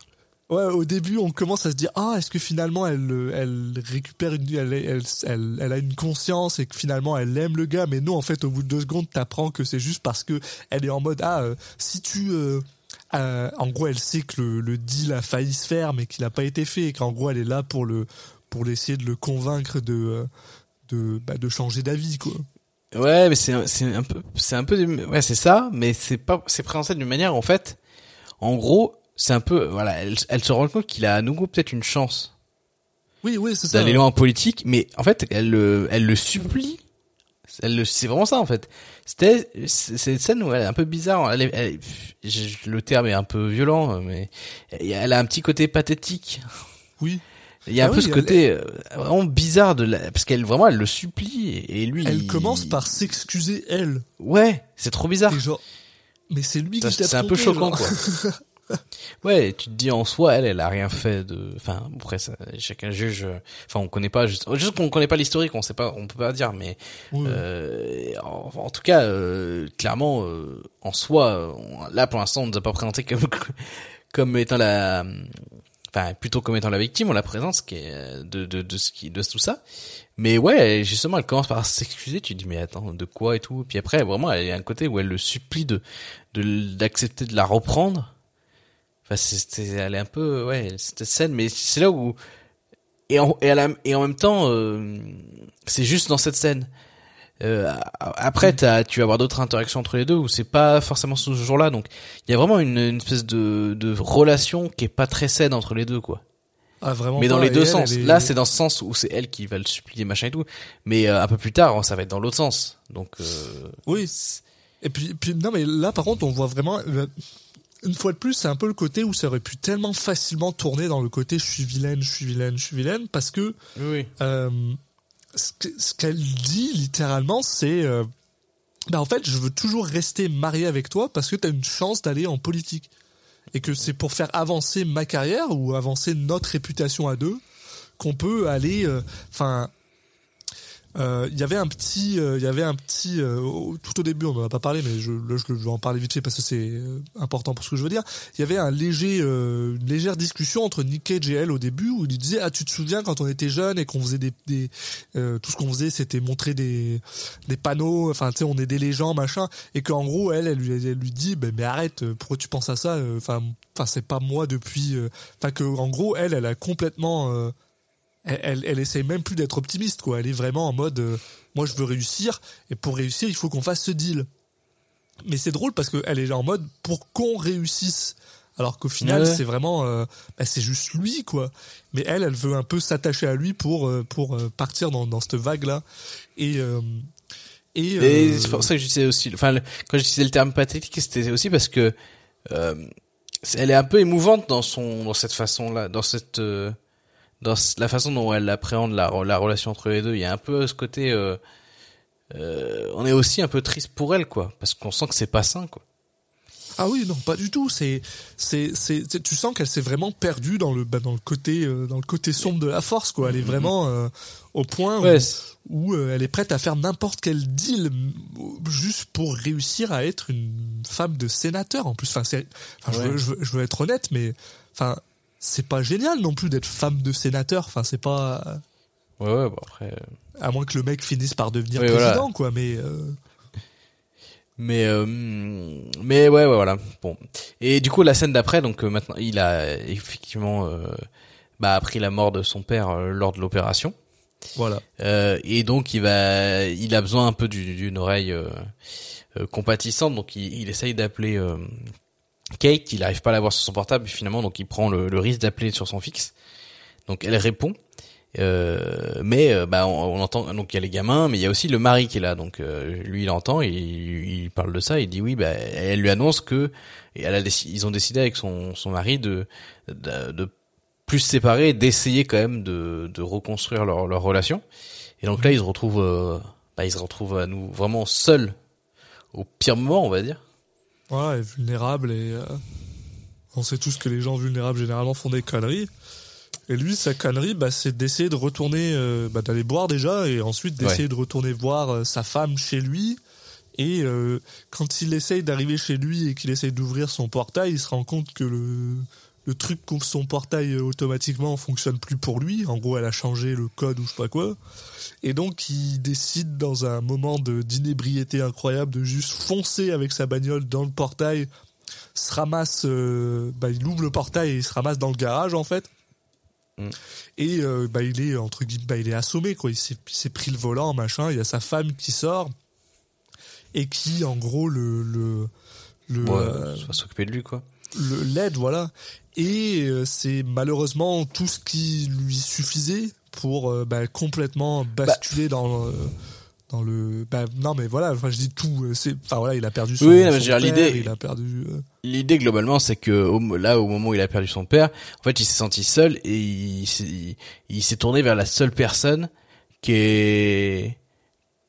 Ouais, au début, on commence à se dire ah, est-ce que finalement elle euh, elle récupère une elle, elle, elle, elle a une conscience et que finalement elle aime le gars, mais non, en fait, au bout de deux secondes, t'apprends que c'est juste parce que elle est en mode ah, euh, si tu euh, euh, en gros, elle sait que le, le deal a failli se faire, mais qu'il n'a pas été fait, et qu'en gros, elle est là pour le pour essayer de le convaincre de euh, de bah, de changer d'avis, quoi. Ouais, mais c'est un- c'est un peu c'est un peu ouais c'est ça, mais c'est pas c'est présenté d'une manière en fait. En gros, c'est un peu voilà, elle, elle se rend compte qu'il a à nouveau peut-être une chance Oui, oui, c'est ça. d'aller loin en politique, mais en fait elle le elle le supplie. Elle le c'est vraiment ça en fait. C'était c'est une scène où elle est un peu bizarre. Elle, elle- le terme est un peu violent, mais elle a un petit côté pathétique. Oui. Il y a un Ah peu ce elle- côté euh, vraiment bizarre de la, parce qu'elle vraiment elle le supplie et, lui Elle il- commence par s'excuser elle. ouais c'est trop bizarre genre, mais c'est lui Ça, qui t'a c'est un peu choquant genre. quoi ouais tu te dis en soi elle elle a rien fait de enfin après ça, chacun juge enfin on connaît pas juste juste qu'on connaît pas l'historique on sait pas on peut pas dire mais euh, en, en tout cas euh, clairement euh, en soi on- là pour l'instant on nous a pas présenté comme comme étant la enfin plutôt comme étant la victime on la présente ce qui est euh, de de de ce qui de tout ça. Mais ouais justement elle commence par s'excuser. Tu dis mais attends de quoi et tout? Puis après vraiment il y a un côté où elle le supplie de de d'accepter de la reprendre. Enfin c'est- elle est un peu ouais cette scène mais c'est là où et en et, à la- et en même temps euh, c'est juste dans cette scène euh, après, tu vas avoir d'autres interactions entre les deux où c'est pas forcément ce jour-là. Donc, il y a vraiment une, une espèce de, de relation qui est pas très saine entre les deux, quoi. Ah, vraiment Mais dans pas. les deux elle, sens. elle est- Là, c'est dans ce sens où c'est elle qui va le supplier, machin et tout. Mais euh, un peu plus tard, ça va être dans l'autre sens. Donc, euh, Oui. Et puis, puis non, mais là, par contre, on voit vraiment. euh, Une fois de plus, c'est un peu le côté où ça aurait pu tellement facilement tourner dans le côté je suis vilaine, je suis vilaine, je suis vilaine, parce que Oui. Ce que- ce qu'elle dit littéralement, c'est euh, bah en fait, je veux toujours rester mariée avec toi parce que tu as une chance d'aller en politique. Et que c'est pour faire avancer ma carrière ou avancer notre réputation à deux qu'on peut aller. euh, Enfin. Il y avait un petit, euh, il y avait un petit, euh, tout au début, on n'en a pas parlé, mais je, là, je, vais en parler vite fait parce que c'est euh, important pour ce que je veux dire. Il y avait un léger, euh, une légère discussion entre Nick Cage et elle au début où il disait ah tu te souviens quand on était jeune et qu'on faisait des, des euh, tout ce qu'on faisait c'était montrer des des panneaux, enfin tu sais on aidait les gens machin et qu'en gros elle elle lui, elle lui dit ben mais arrête euh, pourquoi tu penses à ça euh, enfin enfin c'est pas moi depuis euh, enfin que en gros elle elle a complètement euh, elle, elle, elle essaye même plus d'être optimiste quoi. Elle est vraiment en mode euh, moi je veux réussir et pour réussir il faut qu'on fasse ce deal. Mais c'est drôle parce qu'elle est en mode pour qu'on réussisse. Alors qu'au final Ouais. c'est vraiment euh, bah, c'est juste lui quoi. Mais elle elle veut un peu s'attacher à lui pour euh, pour euh, partir dans, dans cette vague là et euh, et, Et euh, c'est pour ça que je disais aussi, enfin, quand j'utilisais le terme pathétique, c'était aussi parce que euh, elle est un peu émouvante dans son, dans cette façon-là, dans cette, euh, dans la façon dont elle appréhende la, la relation entre les deux. Il y a un peu ce côté, euh, euh, on est aussi un peu triste pour elle, quoi, parce qu'on sent que c'est pas sain, quoi. Ah oui, non, pas du tout. C'est, c'est, c'est, tu sens qu'elle s'est vraiment perdue dans le, bah, dans le côté, euh, dans le côté sombre de la force, quoi. Elle est vraiment euh, au point où, Ouais, c'est- où, elle est prête à faire n'importe quel deal juste pour réussir à être une femme de sénateur. En plus, enfin, veux, je, veux, je veux être honnête, mais enfin, c'est pas génial non plus d'être femme de sénateur. Enfin, c'est pas, ouais, ouais, bon après. euh, à moins que le mec finisse par devenir Oui, président, voilà. quoi. Mais euh, Mais euh, mais ouais, ouais voilà. Bon. Et du coup la scène d'après donc euh, maintenant il a effectivement euh, bah appris la mort de son père lors de l'opération. voilà. Euh, et donc il va il a besoin un peu du- d'une oreille compatissante donc il, il essaye d'appeler euh, Kate, il n'arrive pas à la voir sur son portable finalement donc il prend le, risque d'appeler sur son fixe. Donc elle répond. Euh, mais euh, bah on, entend donc il y a les gamins mais il y a aussi le mari qui est là. Donc euh, lui il entend il, il parle de ça il dit oui bah elle lui annonce que et elle a ils ont décidé avec son son mari de de, de plus séparer d'essayer quand même de de reconstruire leur leur relation. Et donc là ils se retrouvent euh, bah, ils se retrouvent à nous vraiment seuls au pire moment on va dire Voilà, est vulnérable et euh, on sait tous que les gens vulnérables généralement font des conneries. Et lui, sa connerie, bah, c'est d'essayer de retourner, euh, bah, d'aller boire déjà et ensuite d'essayer Ouais. de retourner voir euh, sa femme chez lui. Et quand il essaye d'arriver chez lui et qu'il essaye d'ouvrir son portail, il se rend compte que le, le truc qu'ouvre son portail euh, automatiquement fonctionne plus pour lui. En gros, elle a changé le code ou je sais pas quoi. Et donc, il décide dans un moment de d'inébriété incroyable de juste foncer avec sa bagnole dans le portail, se ramasse, euh, bah, il ouvre le portail et il se ramasse dans le garage en fait. Mm. Et euh, bah, il est entre guillemets, bah, il est assommé quoi. Il s'est pris le volant, machin. Il y a sa femme qui sort et qui, en gros, le le le, ouais, euh, s'occuper de lui quoi le l'aide, voilà. Et euh, c'est malheureusement tout ce qui lui suffisait pour euh, bah, complètement basculer dans le, dans le. Bah, non, mais voilà. Enfin, je dis tout. euh, C'est. Enfin voilà, il a perdu son. Oui, son l'idée- Il a perdu. euh, L'idée globalement, c'est que au- là, au moment où il a perdu son père, en fait, il s'est senti seul et il, s'est- il, il s'est tourné vers la seule personne qui est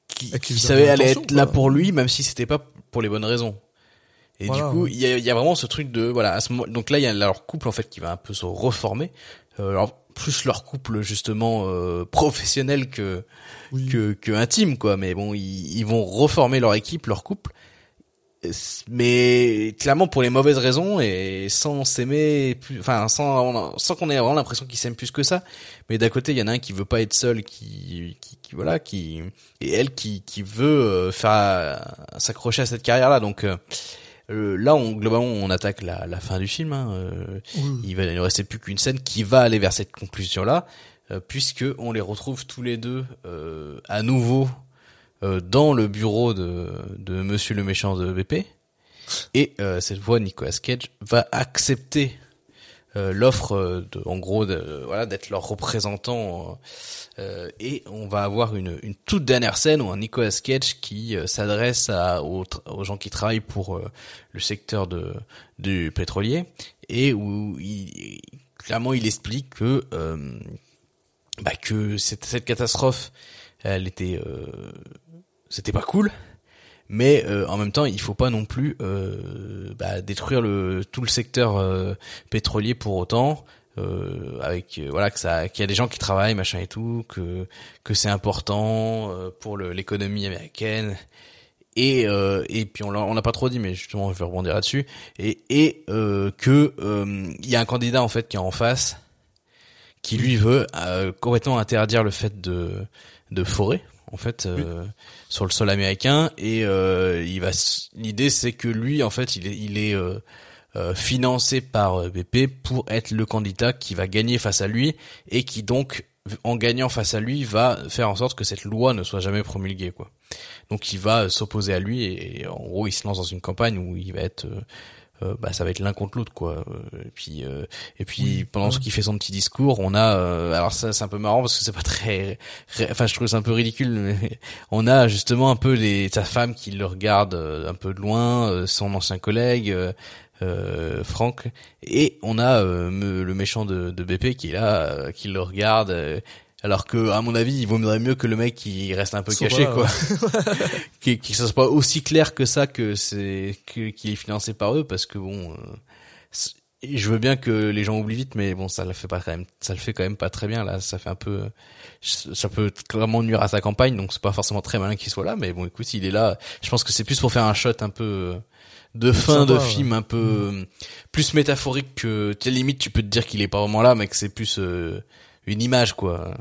qui, qui savait aller être là pour lui, même si c'était pas pour les bonnes raisons. Et Voilà, du coup, il y a, y a vraiment ce truc de voilà. À ce moment, donc là, il y a leur couple en fait qui va un peu se reformer. Euh, alors plus leur couple justement euh, professionnel que oui. que, que intime quoi mais bon ils, ils vont reformer leur équipe leur couple mais clairement pour les mauvaises raisons et sans s'aimer enfin sans sans qu'on ait vraiment l'impression qu'ils s'aiment plus que ça mais d'un côté il y en a un qui veut pas être seul qui qui, qui voilà qui et elle qui qui veut euh, faire euh, s'accrocher à cette carrière là donc euh, euh, là on globalement on attaque la, la fin du film hein, euh, Oui, il va ne rester plus qu'une scène qui va aller vers cette conclusion là puisque on les retrouve tous les deux euh, à nouveau euh, dans le bureau de, de Monsieur le méchant de BP et euh, cette fois Nicolas Cage va accepter euh, l'offre euh, en gros, de, voilà, d'être leur représentant. euh, et on va avoir une, une toute dernière scène où un Nicolas Cage qui euh, s'adresse à aux, gens qui travaillent pour euh, le secteur de du pétrolier et où il, clairement il explique que euh, bah, que cette, cette catastrophe, elle était, euh, c'était pas cool. Mais euh, en même temps, il faut pas non plus euh, bah, détruire le tout le secteur euh, pétrolier pour autant. Euh, avec euh, voilà que ça qu'il y a des gens qui travaillent machin et tout que que c'est important euh, pour l'économie américaine et et puis on l'a pas trop dit mais justement je vais rebondir là-dessus et et que il y a un candidat en fait qui est en face qui lui veut complètement interdire le fait de de forêt en fait euh, sur le sol américain et euh, il va l'idée c'est que lui en fait il est il est euh, euh, financé par euh, BP pour être le candidat qui va gagner face à lui et qui donc en gagnant face à lui va faire en sorte que cette loi ne soit jamais promulguée quoi. Donc il va s'opposer à lui et, et en gros il se lance dans une campagne où il va être euh, euh, bah ça va être l'un contre l'autre quoi. Euh, et puis euh, et puis pendant ce qu'il fait son petit discours on a euh, alors ça c'est un peu marrant parce que c'est pas très enfin je trouve c'est un peu ridicule mais on a justement un peu les sa femme qui le regarde euh, un peu de loin euh, son ancien collègue euh, euh, Franck et on a euh, me- le méchant de, de BP qui est là euh, qui le regarde euh, alors que à mon avis il vaudrait mieux que le mec qui reste un peu Soit caché quoi. qui qui soit pas aussi clair que ça que c'est que qu'il est financé par eux parce que bon euh, je veux bien que les gens oublient vite mais bon ça le fait pas quand même ça le fait quand même pas très bien là. Ça fait un peu ça peut clairement nuire à sa campagne donc c'est pas forcément très malin qu'il soit là mais bon écoute il est là je pense que c'est plus pour faire un shot un peu euh, de fin Sympa, de ouais. film un peu euh, plus métaphorique que tu limite tu peux te dire qu'il est pas vraiment là mais que c'est plus euh, une image quoi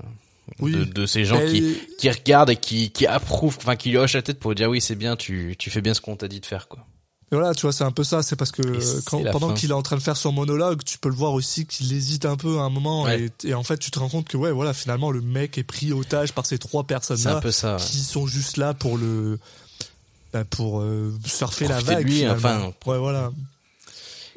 Oui. de, de ces gens qui qui regardent et qui qui approuvent enfin qui lui hochent la tête pour dire oui c'est bien tu tu fais bien ce qu'on t'a dit de faire quoi Et voilà, tu vois, c'est un peu ça. C'est parce que euh, quand, pendant qu'il est en train de faire son monologue, tu peux le voir aussi qu'il hésite un peu à un moment. Ouais. Et, et en fait, tu te rends compte que, ouais, voilà, finalement, le mec est pris otage par ces trois personnes-là ouais. qui sont juste là pour le, bah, pour euh, surfer la Profiter vague. lui, enfin, ouais, voilà.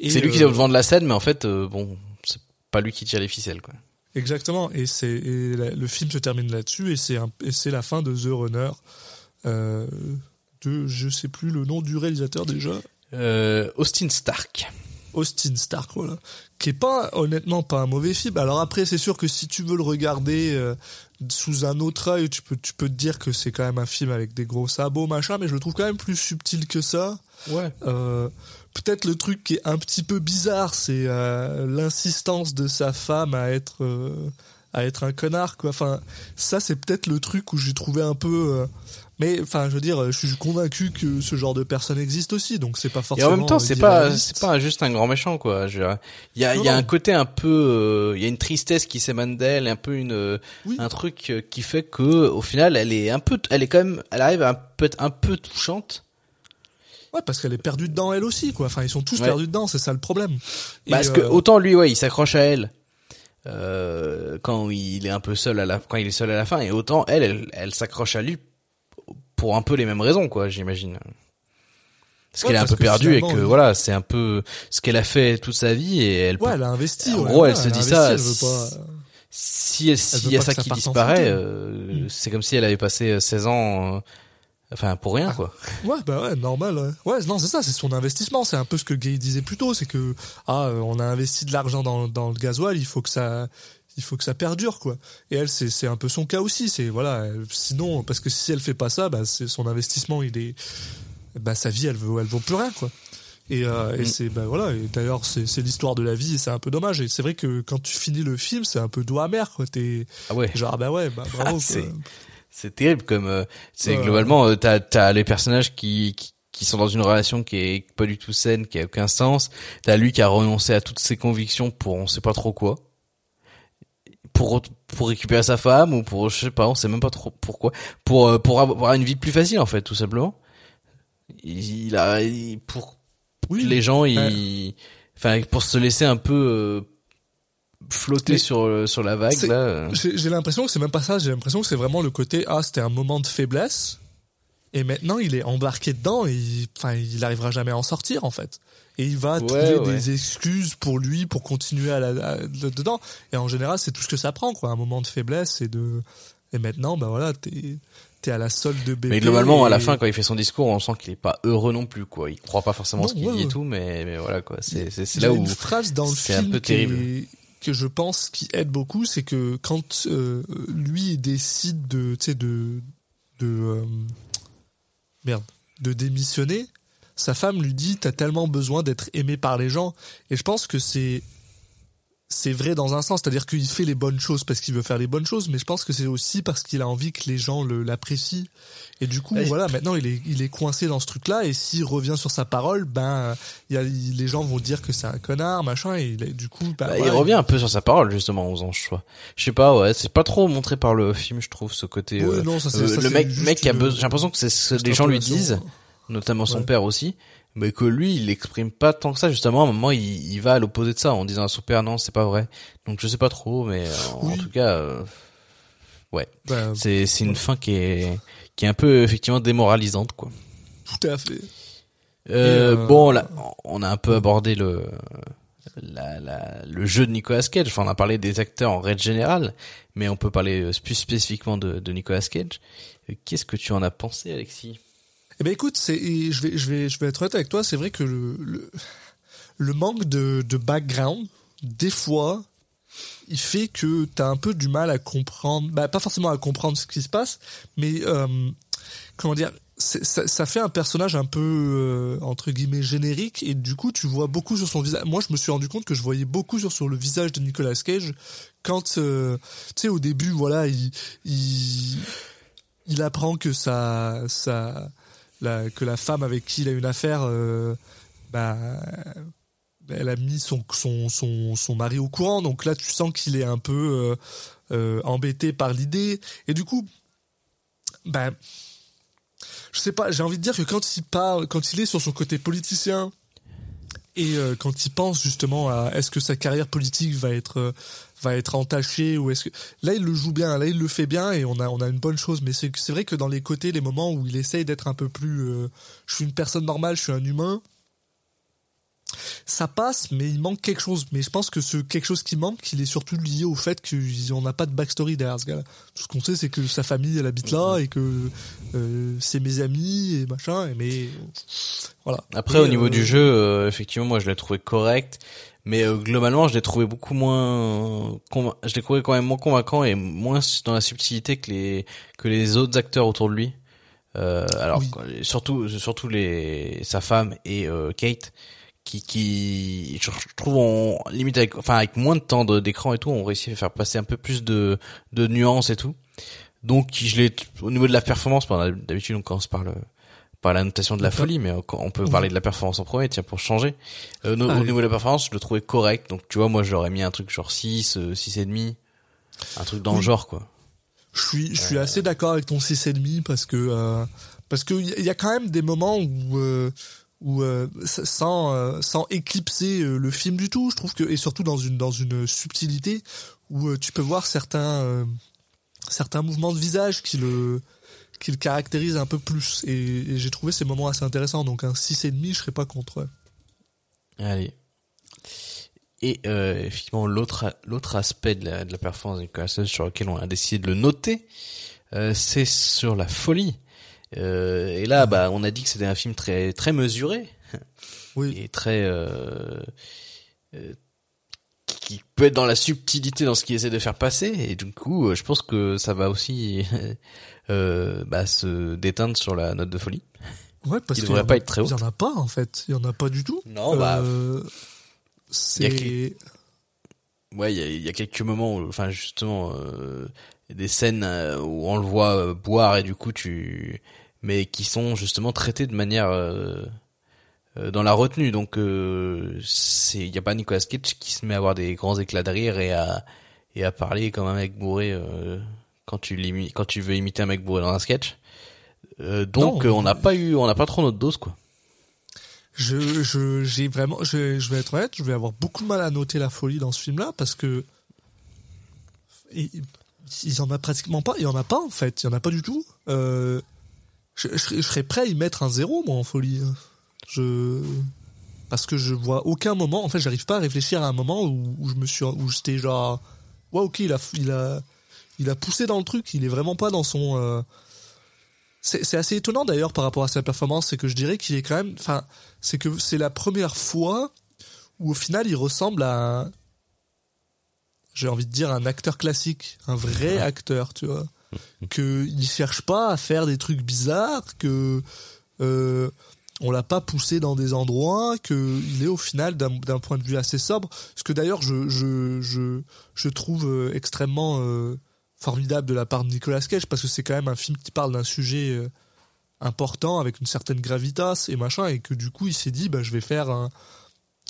C'est lui qui est euh, au devant de la scène mais en fait euh, bon c'est pas lui qui tire les ficelles quoi Exactement. Et c'est le film se termine là-dessus et c'est c'est la fin de The Runner. Euh, de je sais plus le nom du réalisateur déjà. euh, Austin Stark Austin Stark, voilà, qui est pas honnêtement pas un mauvais film. Alors après, c'est sûr que si tu veux le regarder euh, sous un autre œil, tu peux tu peux te dire que c'est quand même un film avec des gros sabots machin, mais je le trouve quand même plus subtil que ça. ouais Euh, Peut-être le truc qui est un petit peu bizarre, c'est euh, l'insistance de sa femme à être euh, à être un connard quoi. Enfin, ça c'est peut-être le truc où j'ai trouvé un peu. euh, mais enfin, je veux dire, je suis convaincu que ce genre de personne existe aussi, donc c'est pas et forcément. en même temps c'est euh, pas irréaliste. c'est pas juste un grand méchant quoi je il y a il y a non. un côté un peu euh, il y a une tristesse qui s'émane d'elle un peu une Oui. un truc euh, qui fait que au final elle est un peu elle est quand même elle arrive à un peu être un peu touchante Ouais, parce qu'elle est perdue dedans elle aussi, quoi. Enfin, ils sont tous Ouais. perdus dedans, c'est ça le problème. Parce que euh, autant lui, ouais, il s'accroche à elle euh, quand il est un peu seul à la quand il est seul à la fin, et autant elle, elle, elle s'accroche à lui pour un peu les mêmes raisons, quoi, j'imagine. Parce Ouais, qu'elle est un peu perdue et que voilà, c'est un peu ce qu'elle a fait toute sa vie et elle. ouais, elle a investi. En gros, ouais, elle se a dit investi, ça, elle veut pas. Si s'il veut y a ça qui disparaît, euh, c'est comme si elle avait passé 16 ans, euh, enfin pour Ah. rien, quoi. Ouais, bah ouais, normal. Ouais, ouais non, c'est ça, c'est son investissement. C'est un peu ce que Gay disait plus tôt, c'est que ah, euh, on a investi de l'argent dans, dans le gasoil, il faut que ça, il faut que ça perdure, quoi. Et elle, c'est c'est un peu son cas aussi. C'est voilà, elle- sinon, parce que si elle fait pas ça, bah c'est son investissement, il est, bah sa vie, elle vaut, elle vaut plus rien, quoi. Et, euh, et Mm. c'est bah voilà. Et d'ailleurs, c'est c'est l'histoire de la vie, et c'est un peu dommage. Et c'est vrai que quand tu finis le film, c'est un peu doux amer, quoi. T'es Ah ouais. genre ah bah ouais, bah bravo. Ah, quoi. c'est- C'est terrible comme euh, c'est globalement euh, t'as t'as les personnages qui, qui qui sont dans une relation qui est pas du tout saine, qui a aucun sens. T'as lui qui a renoncé à toutes ses convictions pour on sait pas trop quoi. Pour pour récupérer sa femme ou pour je sais pas, on sait même pas trop pourquoi. Pour euh, pour avoir une vie plus facile en fait, tout simplement. Il, il a il- pour Oui. les gens ils enfin pour se laisser un peu euh, flotter Mais sur euh, sur la vague là. euh. J'ai l'impression que c'est même pas ça. J'ai l'impression que c'est vraiment le côté ah c'était un moment de faiblesse Et maintenant, il est embarqué dedans et il, enfin, il arrivera jamais à en sortir en fait. Et il va Ouais, trouver ouais. des excuses pour lui pour continuer à la, à- de- dedans. Et en général, c'est tout ce que ça prend, quoi. Un moment de faiblesse et de. Et maintenant, ben voilà, t'es à la solde de bébé. Mais globalement, à la et- fin, quand il fait son discours, on sent qu'il est pas heureux non plus, quoi. Il croit pas forcément Non, ce qu'il ouais, dit et tout, mais, mais voilà, quoi. C'est, c'est, là où c'est un peu qui est- terrible. Que je pense qui aide beaucoup, c'est que quand euh, lui décide de, tu sais, de, de euh, merde, de démissionner, sa femme lui dit t'as tellement besoin d'être aimé par les gens, et je pense que c'est c'est vrai dans un sens, c'est-à-dire qu'il fait les bonnes choses parce qu'il veut faire les bonnes choses, mais je pense que c'est aussi parce qu'il a envie que les gens le- l'apprécient. Et du coup, voilà, maintenant il est, il est coincé dans ce truc-là, et s'il revient sur sa parole, ben, il y a, les gens vont dire que c'est un connard, machin, et il est- du coup, ben, Bah, voilà, il revient un peu sur sa parole justement aux anges choix. Je sais pas, ouais, c'est pas trop montré par le film, je trouve ce côté. Euh, non, ça, c'est- euh, ça, le mec, mec qui a besoin. J'ai l'impression que c'est ce que les gens lui disent, notamment son Ouais. père aussi, mais que lui, il exprime pas tant que ça. Justement, à un moment, il, il va à l'opposé de ça en disant à son père non, c'est pas vrai. Donc je sais pas trop, mais euh, en Oui. tout cas, euh, ouais, Ben, c'est c'est une fin qui est qui est un peu effectivement démoralisante, quoi. tout à fait. Euh, euh, Bon, là, on a un peu abordé le la, la, le jeu de Nicolas Cage. Enfin, on a parlé des acteurs en règle générale, mais on peut parler euh, plus spécifiquement de, de Nicolas Cage. Qu'est-ce que tu en as pensé, Alexis? Eh ben écoute, c'est, je vais, je vais, je vais être honnête avec toi. C'est vrai que le, le, le manque de, de background, des fois, il fait que t'as un peu du mal à comprendre, bah, pas forcément à comprendre ce qui se passe, mais euh, comment dire, ça, ça fait un personnage un peu euh, entre guillemets générique et du coup tu vois beaucoup sur son visage. Moi je me suis rendu compte que je voyais beaucoup sur, sur le visage de Nicolas Cage quand euh, tu sais au début voilà il, il il apprend que sa sa que la femme avec qui il a une affaire euh, bah elle a mis son, son, son, mari au courant, donc là tu sens qu'il est un peu euh, euh, embêté par l'idée, et du coup, ben, je sais pas, j'ai envie de dire que quand il parle, quand il est sur son côté politicien, et euh, quand il pense justement à est-ce que sa carrière politique va être euh, va être entachée ou est-ce que là il le joue bien là il le fait bien et on a on a une bonne chose. Mais c'est vrai que dans les côtés les moments où il essaye d'être un peu plus euh, je suis une personne normale je suis un humain ça passe, mais il manque quelque chose. Mais je pense que ce quelque chose qui manque, il est surtout lié au fait qu'on n'a pas de backstory derrière ce gars-là. Tout ce qu'on sait, c'est que sa famille, elle habite là et que euh, c'est mes amis et machin. et Mais voilà. Après, Et, au niveau euh, du jeu, euh, effectivement, moi, je l'ai trouvé correct. Mais euh, globalement, je l'ai trouvé beaucoup moins, je l'ai trouvé quand même moins convaincant et moins dans la subtilité que les que les autres acteurs autour de lui. Euh, alors Oui. surtout surtout les sa femme et euh, Kate qui qui je trouve on limite avec enfin avec moins de temps d'écran et tout, on réussit à faire passer un peu plus de de nuances et tout. Donc je l'ai au niveau de la performance, d'habitude on commence par le par la notation de la folie, mais on peut parler de la performance en premier, tiens, pour changer. Euh, au niveau de la performance, je le trouvais correct. Donc, tu vois, moi, j'aurais mis un truc genre 6, euh, 6 et demi. Un truc dans le genre, quoi. Je suis, je suis assez d'accord avec ton 6,5 parce que euh, parce que il y a- il y a quand même des moments où où euh, sans euh, sans éclipser euh, le film du tout, je trouve que et surtout dans une dans une subtilité où euh, tu peux voir certains euh, certains mouvements de visage qui le qui le caractérisent un peu plus et, et j'ai trouvé ces moments assez intéressants donc un 6,5 je serais pas contre. ouais. Allez. Et euh, effectivement, l'autre l'autre aspect de la, de la performance de Nicolas sur lequel on a décidé de le noter, c'est sur la folie. Euh, et là, bah, on a dit que c'était un film très très mesuré Oui. et très euh, euh, qui peut être dans la subtilité dans ce qu'il essaie de faire passer. Et du coup, euh, je pense que ça va aussi euh, bah, se déteindre sur la note de folie. Ouais, parce Qui qu'il devrait pas a- être très haute. Il y en a pas en fait, il y en a pas du tout. Non, bah, Euh, il y a c'est Ouais, il y a, y a quelques moments où, enfin, justement, euh, des scènes euh, où on le voit euh, boire et du coup tu, mais qui sont justement traitées de manière euh, dans la retenue. Donc, euh, c'est, il y a pas Nicolas Cage qui se met à avoir des grands éclats de rire et à et à parler comme un mec bourré euh, quand tu quand tu veux imiter un mec bourré dans un sketch. Donc, Non. on n'a pas eu, on n'a pas trop notre dose, quoi. Je, je, j'ai vraiment, je, je vais être honnête, je vais avoir beaucoup de mal à noter la folie dans ce film-là parce que il y en a pratiquement pas, il y en a pas en fait, il y en a pas du tout. Euh, je, serais- prêt à y mettre un zéro, moi, en folie. Je, parce que je vois aucun moment, en fait, j'arrive pas à réfléchir à un moment où, je me suis, où j'étais genre, ouais, ok, il a, il a, il a poussé dans le truc, il est vraiment pas dans son, euh, c'est c'est assez étonnant d'ailleurs par rapport à sa performance, c'est que je dirais qu'il est quand même, enfin, c'est que c'est la première fois où au final il ressemble à, un- j'ai envie de dire un acteur classique, un vrai acteur, tu vois, que il cherche pas à faire des trucs bizarres, que euh, on l'a pas poussé dans des endroits, que il est au final d'un d'un point de vue assez sobre, ce que d'ailleurs je je je je trouve euh, extrêmement euh, formidable de la part de Nicolas Cage parce que c'est quand même un film qui parle d'un sujet euh, important avec une certaine gravitas et machin et que du coup il s'est dit bah je vais faire un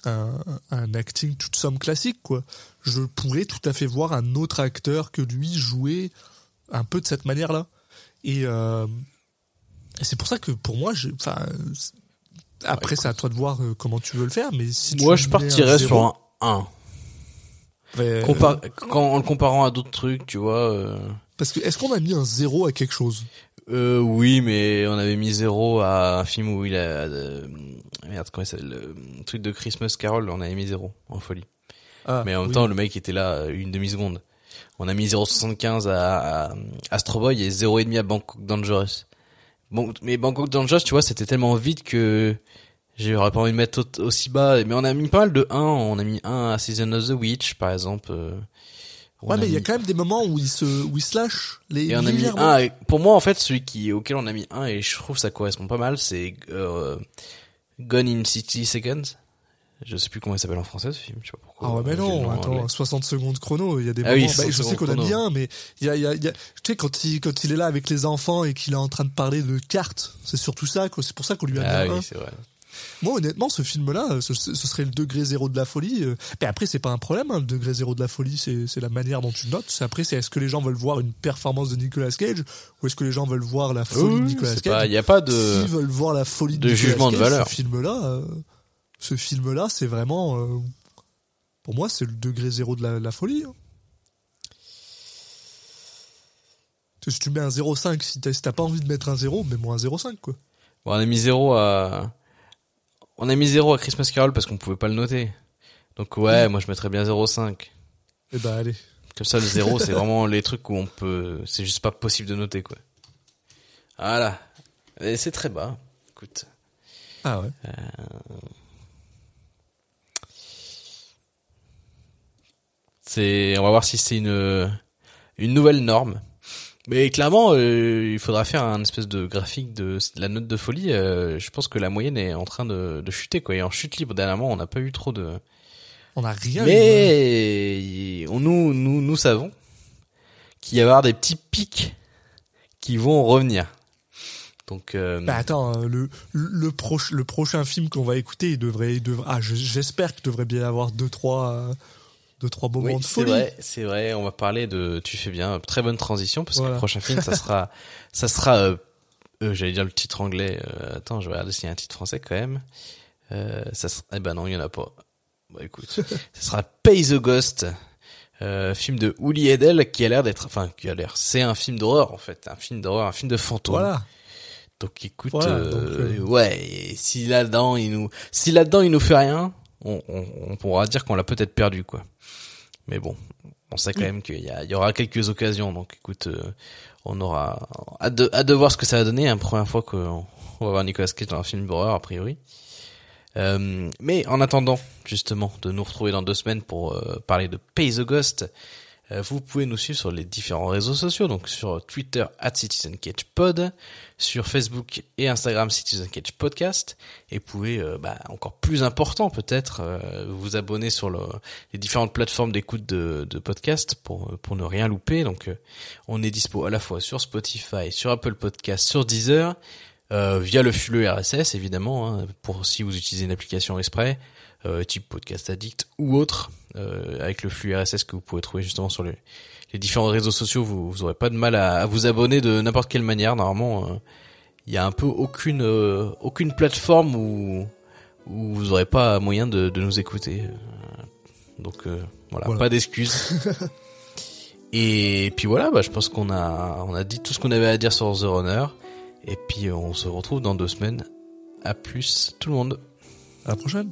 un, un acting toute somme classique quoi. Je pourrais tout à fait voir un autre acteur que lui jouer un peu de cette manière-là. Et, euh, et c'est pour ça que pour moi, j'ai- enfin, après c'est à toi de voir euh, comment tu veux le faire, mais si tu Moi, je un partirais zéro, sur un 1. ben, Compar- quand, en le comparant à d'autres trucs, tu vois. Euh... parce que est-ce qu'on a mis un zéro à quelque chose? Euh, oui, mais on avait mis zéro à un film où il a... euh, merde, comment s'appelle Le truc de Christmas Carol, on avait mis zéro, en folie. Ah, Mais en même oui. temps, le mec était là euh, une demi-seconde. On a mis 0,75 à, à Astro Boy et 0,5 à Bangkok Dangerous. Bon, mais Bangkok Dangerous, tu vois, c'était tellement vite que j'aurais pas envie de mettre au- aussi bas. Mais on a mis pas mal de 1. On a mis 1 à Season of the Witch, par exemple. Ouais, mais il y a mis- quand même des moments où il se, où il se lâche. Les, Et on a mis un. avec- Pour moi, en fait, celui qui auquel on a mis un et je trouve ça correspond pas mal, c'est euh, Gone in 60 Seconds. Je sais plus comment il s'appelle en français ce film. Je sais pas pourquoi. Ah ouais, mais non, en attends, anglais. 60 secondes chrono, il y a des Ah oui, moments, bah, 60 je sais qu'on a mis un, mais il y a, il y a, il y a- tu sais, quand il, quand il est là avec les enfants et qu'il est en train de parler de cartes, c'est surtout ça. C'est pour ça qu'on lui a mis Ah un. oui, c'est vrai. Moi, honnêtement, ce film-là, ce, ce serait le degré zéro de la folie. euh. Mais après, c'est pas un problème, hein, le degré zéro de la folie, c'est c'est la manière dont tu notes. C'est après, c'est est-ce que les gens veulent voir une performance de Nicolas Cage ou est-ce que les gens veulent voir la folie de Nicolas Cage? Il y a pas de. S'ils veulent voir la folie de, de Nicolas jugement de valeur. Ce film-là, euh, ce film-là, c'est vraiment, euh, pour moi, c'est le degré zéro de la, la folie. hein. Si tu mets un 0,5, si t'as si t'as pas envie de mettre un 0, mets-moi un 0,5, quoi. Bon, on a mis zéro à. On a mis zéro à Christmas Carol parce qu'on pouvait pas le noter. Donc ouais, moi je mettrais bien 0,5. Eh ben, allez. Comme ça, le zéro, c'est vraiment les trucs où on peut. C'est juste pas possible de noter quoi. Voilà. Et c'est très bas. Écoute. Ah ouais. C'est, on va voir si c'est une une nouvelle norme. Mais clairement, euh, il faudra faire un espèce de graphique de la note de folie. euh, je pense que la moyenne est en train de, de chuter quoi. Et en chute libre dernièrement, on n'a pas eu trop de. On a rien eu, ouais. Mais on nous nous nous savons qu'il va y avoir des petits pics qui vont revenir. Donc euh, Bah attends, euh, le, le, proche, le prochain film qu'on va écouter, il devrait, il devrait ah, je- j'espère qu'il devrait bien y avoir deux, trois, euh, deux, trois moments oui, de c'est folie. vrai, c'est vrai. On va parler de. Tu fais bien, très bonne transition parce que le prochain film, ça sera, ça sera. Euh, euh, J'allais dire le titre anglais. euh, attends, je vais regarder s'il y a un titre français quand même. Euh, ça sera, eh ben non, il y en a pas. Bah écoute, ça sera Pay the Ghost, euh, film de Uli Edel qui a l'air d'être, enfin qui a l'air, c'est un film d'horreur en fait, un film d'horreur, un film de fantôme. Voilà. Donc écoute, Voilà, euh, donc, euh, ouais, et si là-dedans il nous, si là-dedans il nous fait rien, on, on, on pourra dire qu'on l'a peut-être perdu quoi. Mais bon, on sait quand même qu'il y, a- il y aura quelques occasions. Donc écoute, euh, on aura hâte de, hâte de voir ce que ça va donner. Hein, première fois qu'on on va voir Nicolas Cage dans un film d'horreur a priori. Euh, mais en attendant justement de nous retrouver dans deux semaines pour euh, parler de Pay the Ghost, vous pouvez nous suivre sur les différents réseaux sociaux, donc sur Twitter at CitizenCatchPod, sur Facebook et Instagram Citizen Catch Podcast, et pouvez, euh, bah, encore plus important peut-être, euh, vous abonner sur le- les différentes plateformes d'écoute de, de podcast pour pour ne rien louper. Donc, euh, on est dispo à la fois sur Spotify, sur Apple Podcast, sur Deezer, euh, via le flux RSS évidemment, hein, pour si vous utilisez une application exprès, euh, type Podcast Addict ou autre, euh, avec le flux RSS que vous pouvez trouver justement sur les, les différents réseaux sociaux, vous, vous aurez pas de mal à, à vous abonner de n'importe quelle manière. Normalement, euh, il y a un peu aucune aucune plateforme où où vous aurez pas moyen de, de nous écouter. Donc voilà, Voilà. pas d'excuses. Et puis voilà, bah, je pense qu'on a on a dit tout ce qu'on avait à dire sur The Runner. Et puis on se retrouve dans deux semaines. À plus tout le monde. À la prochaine.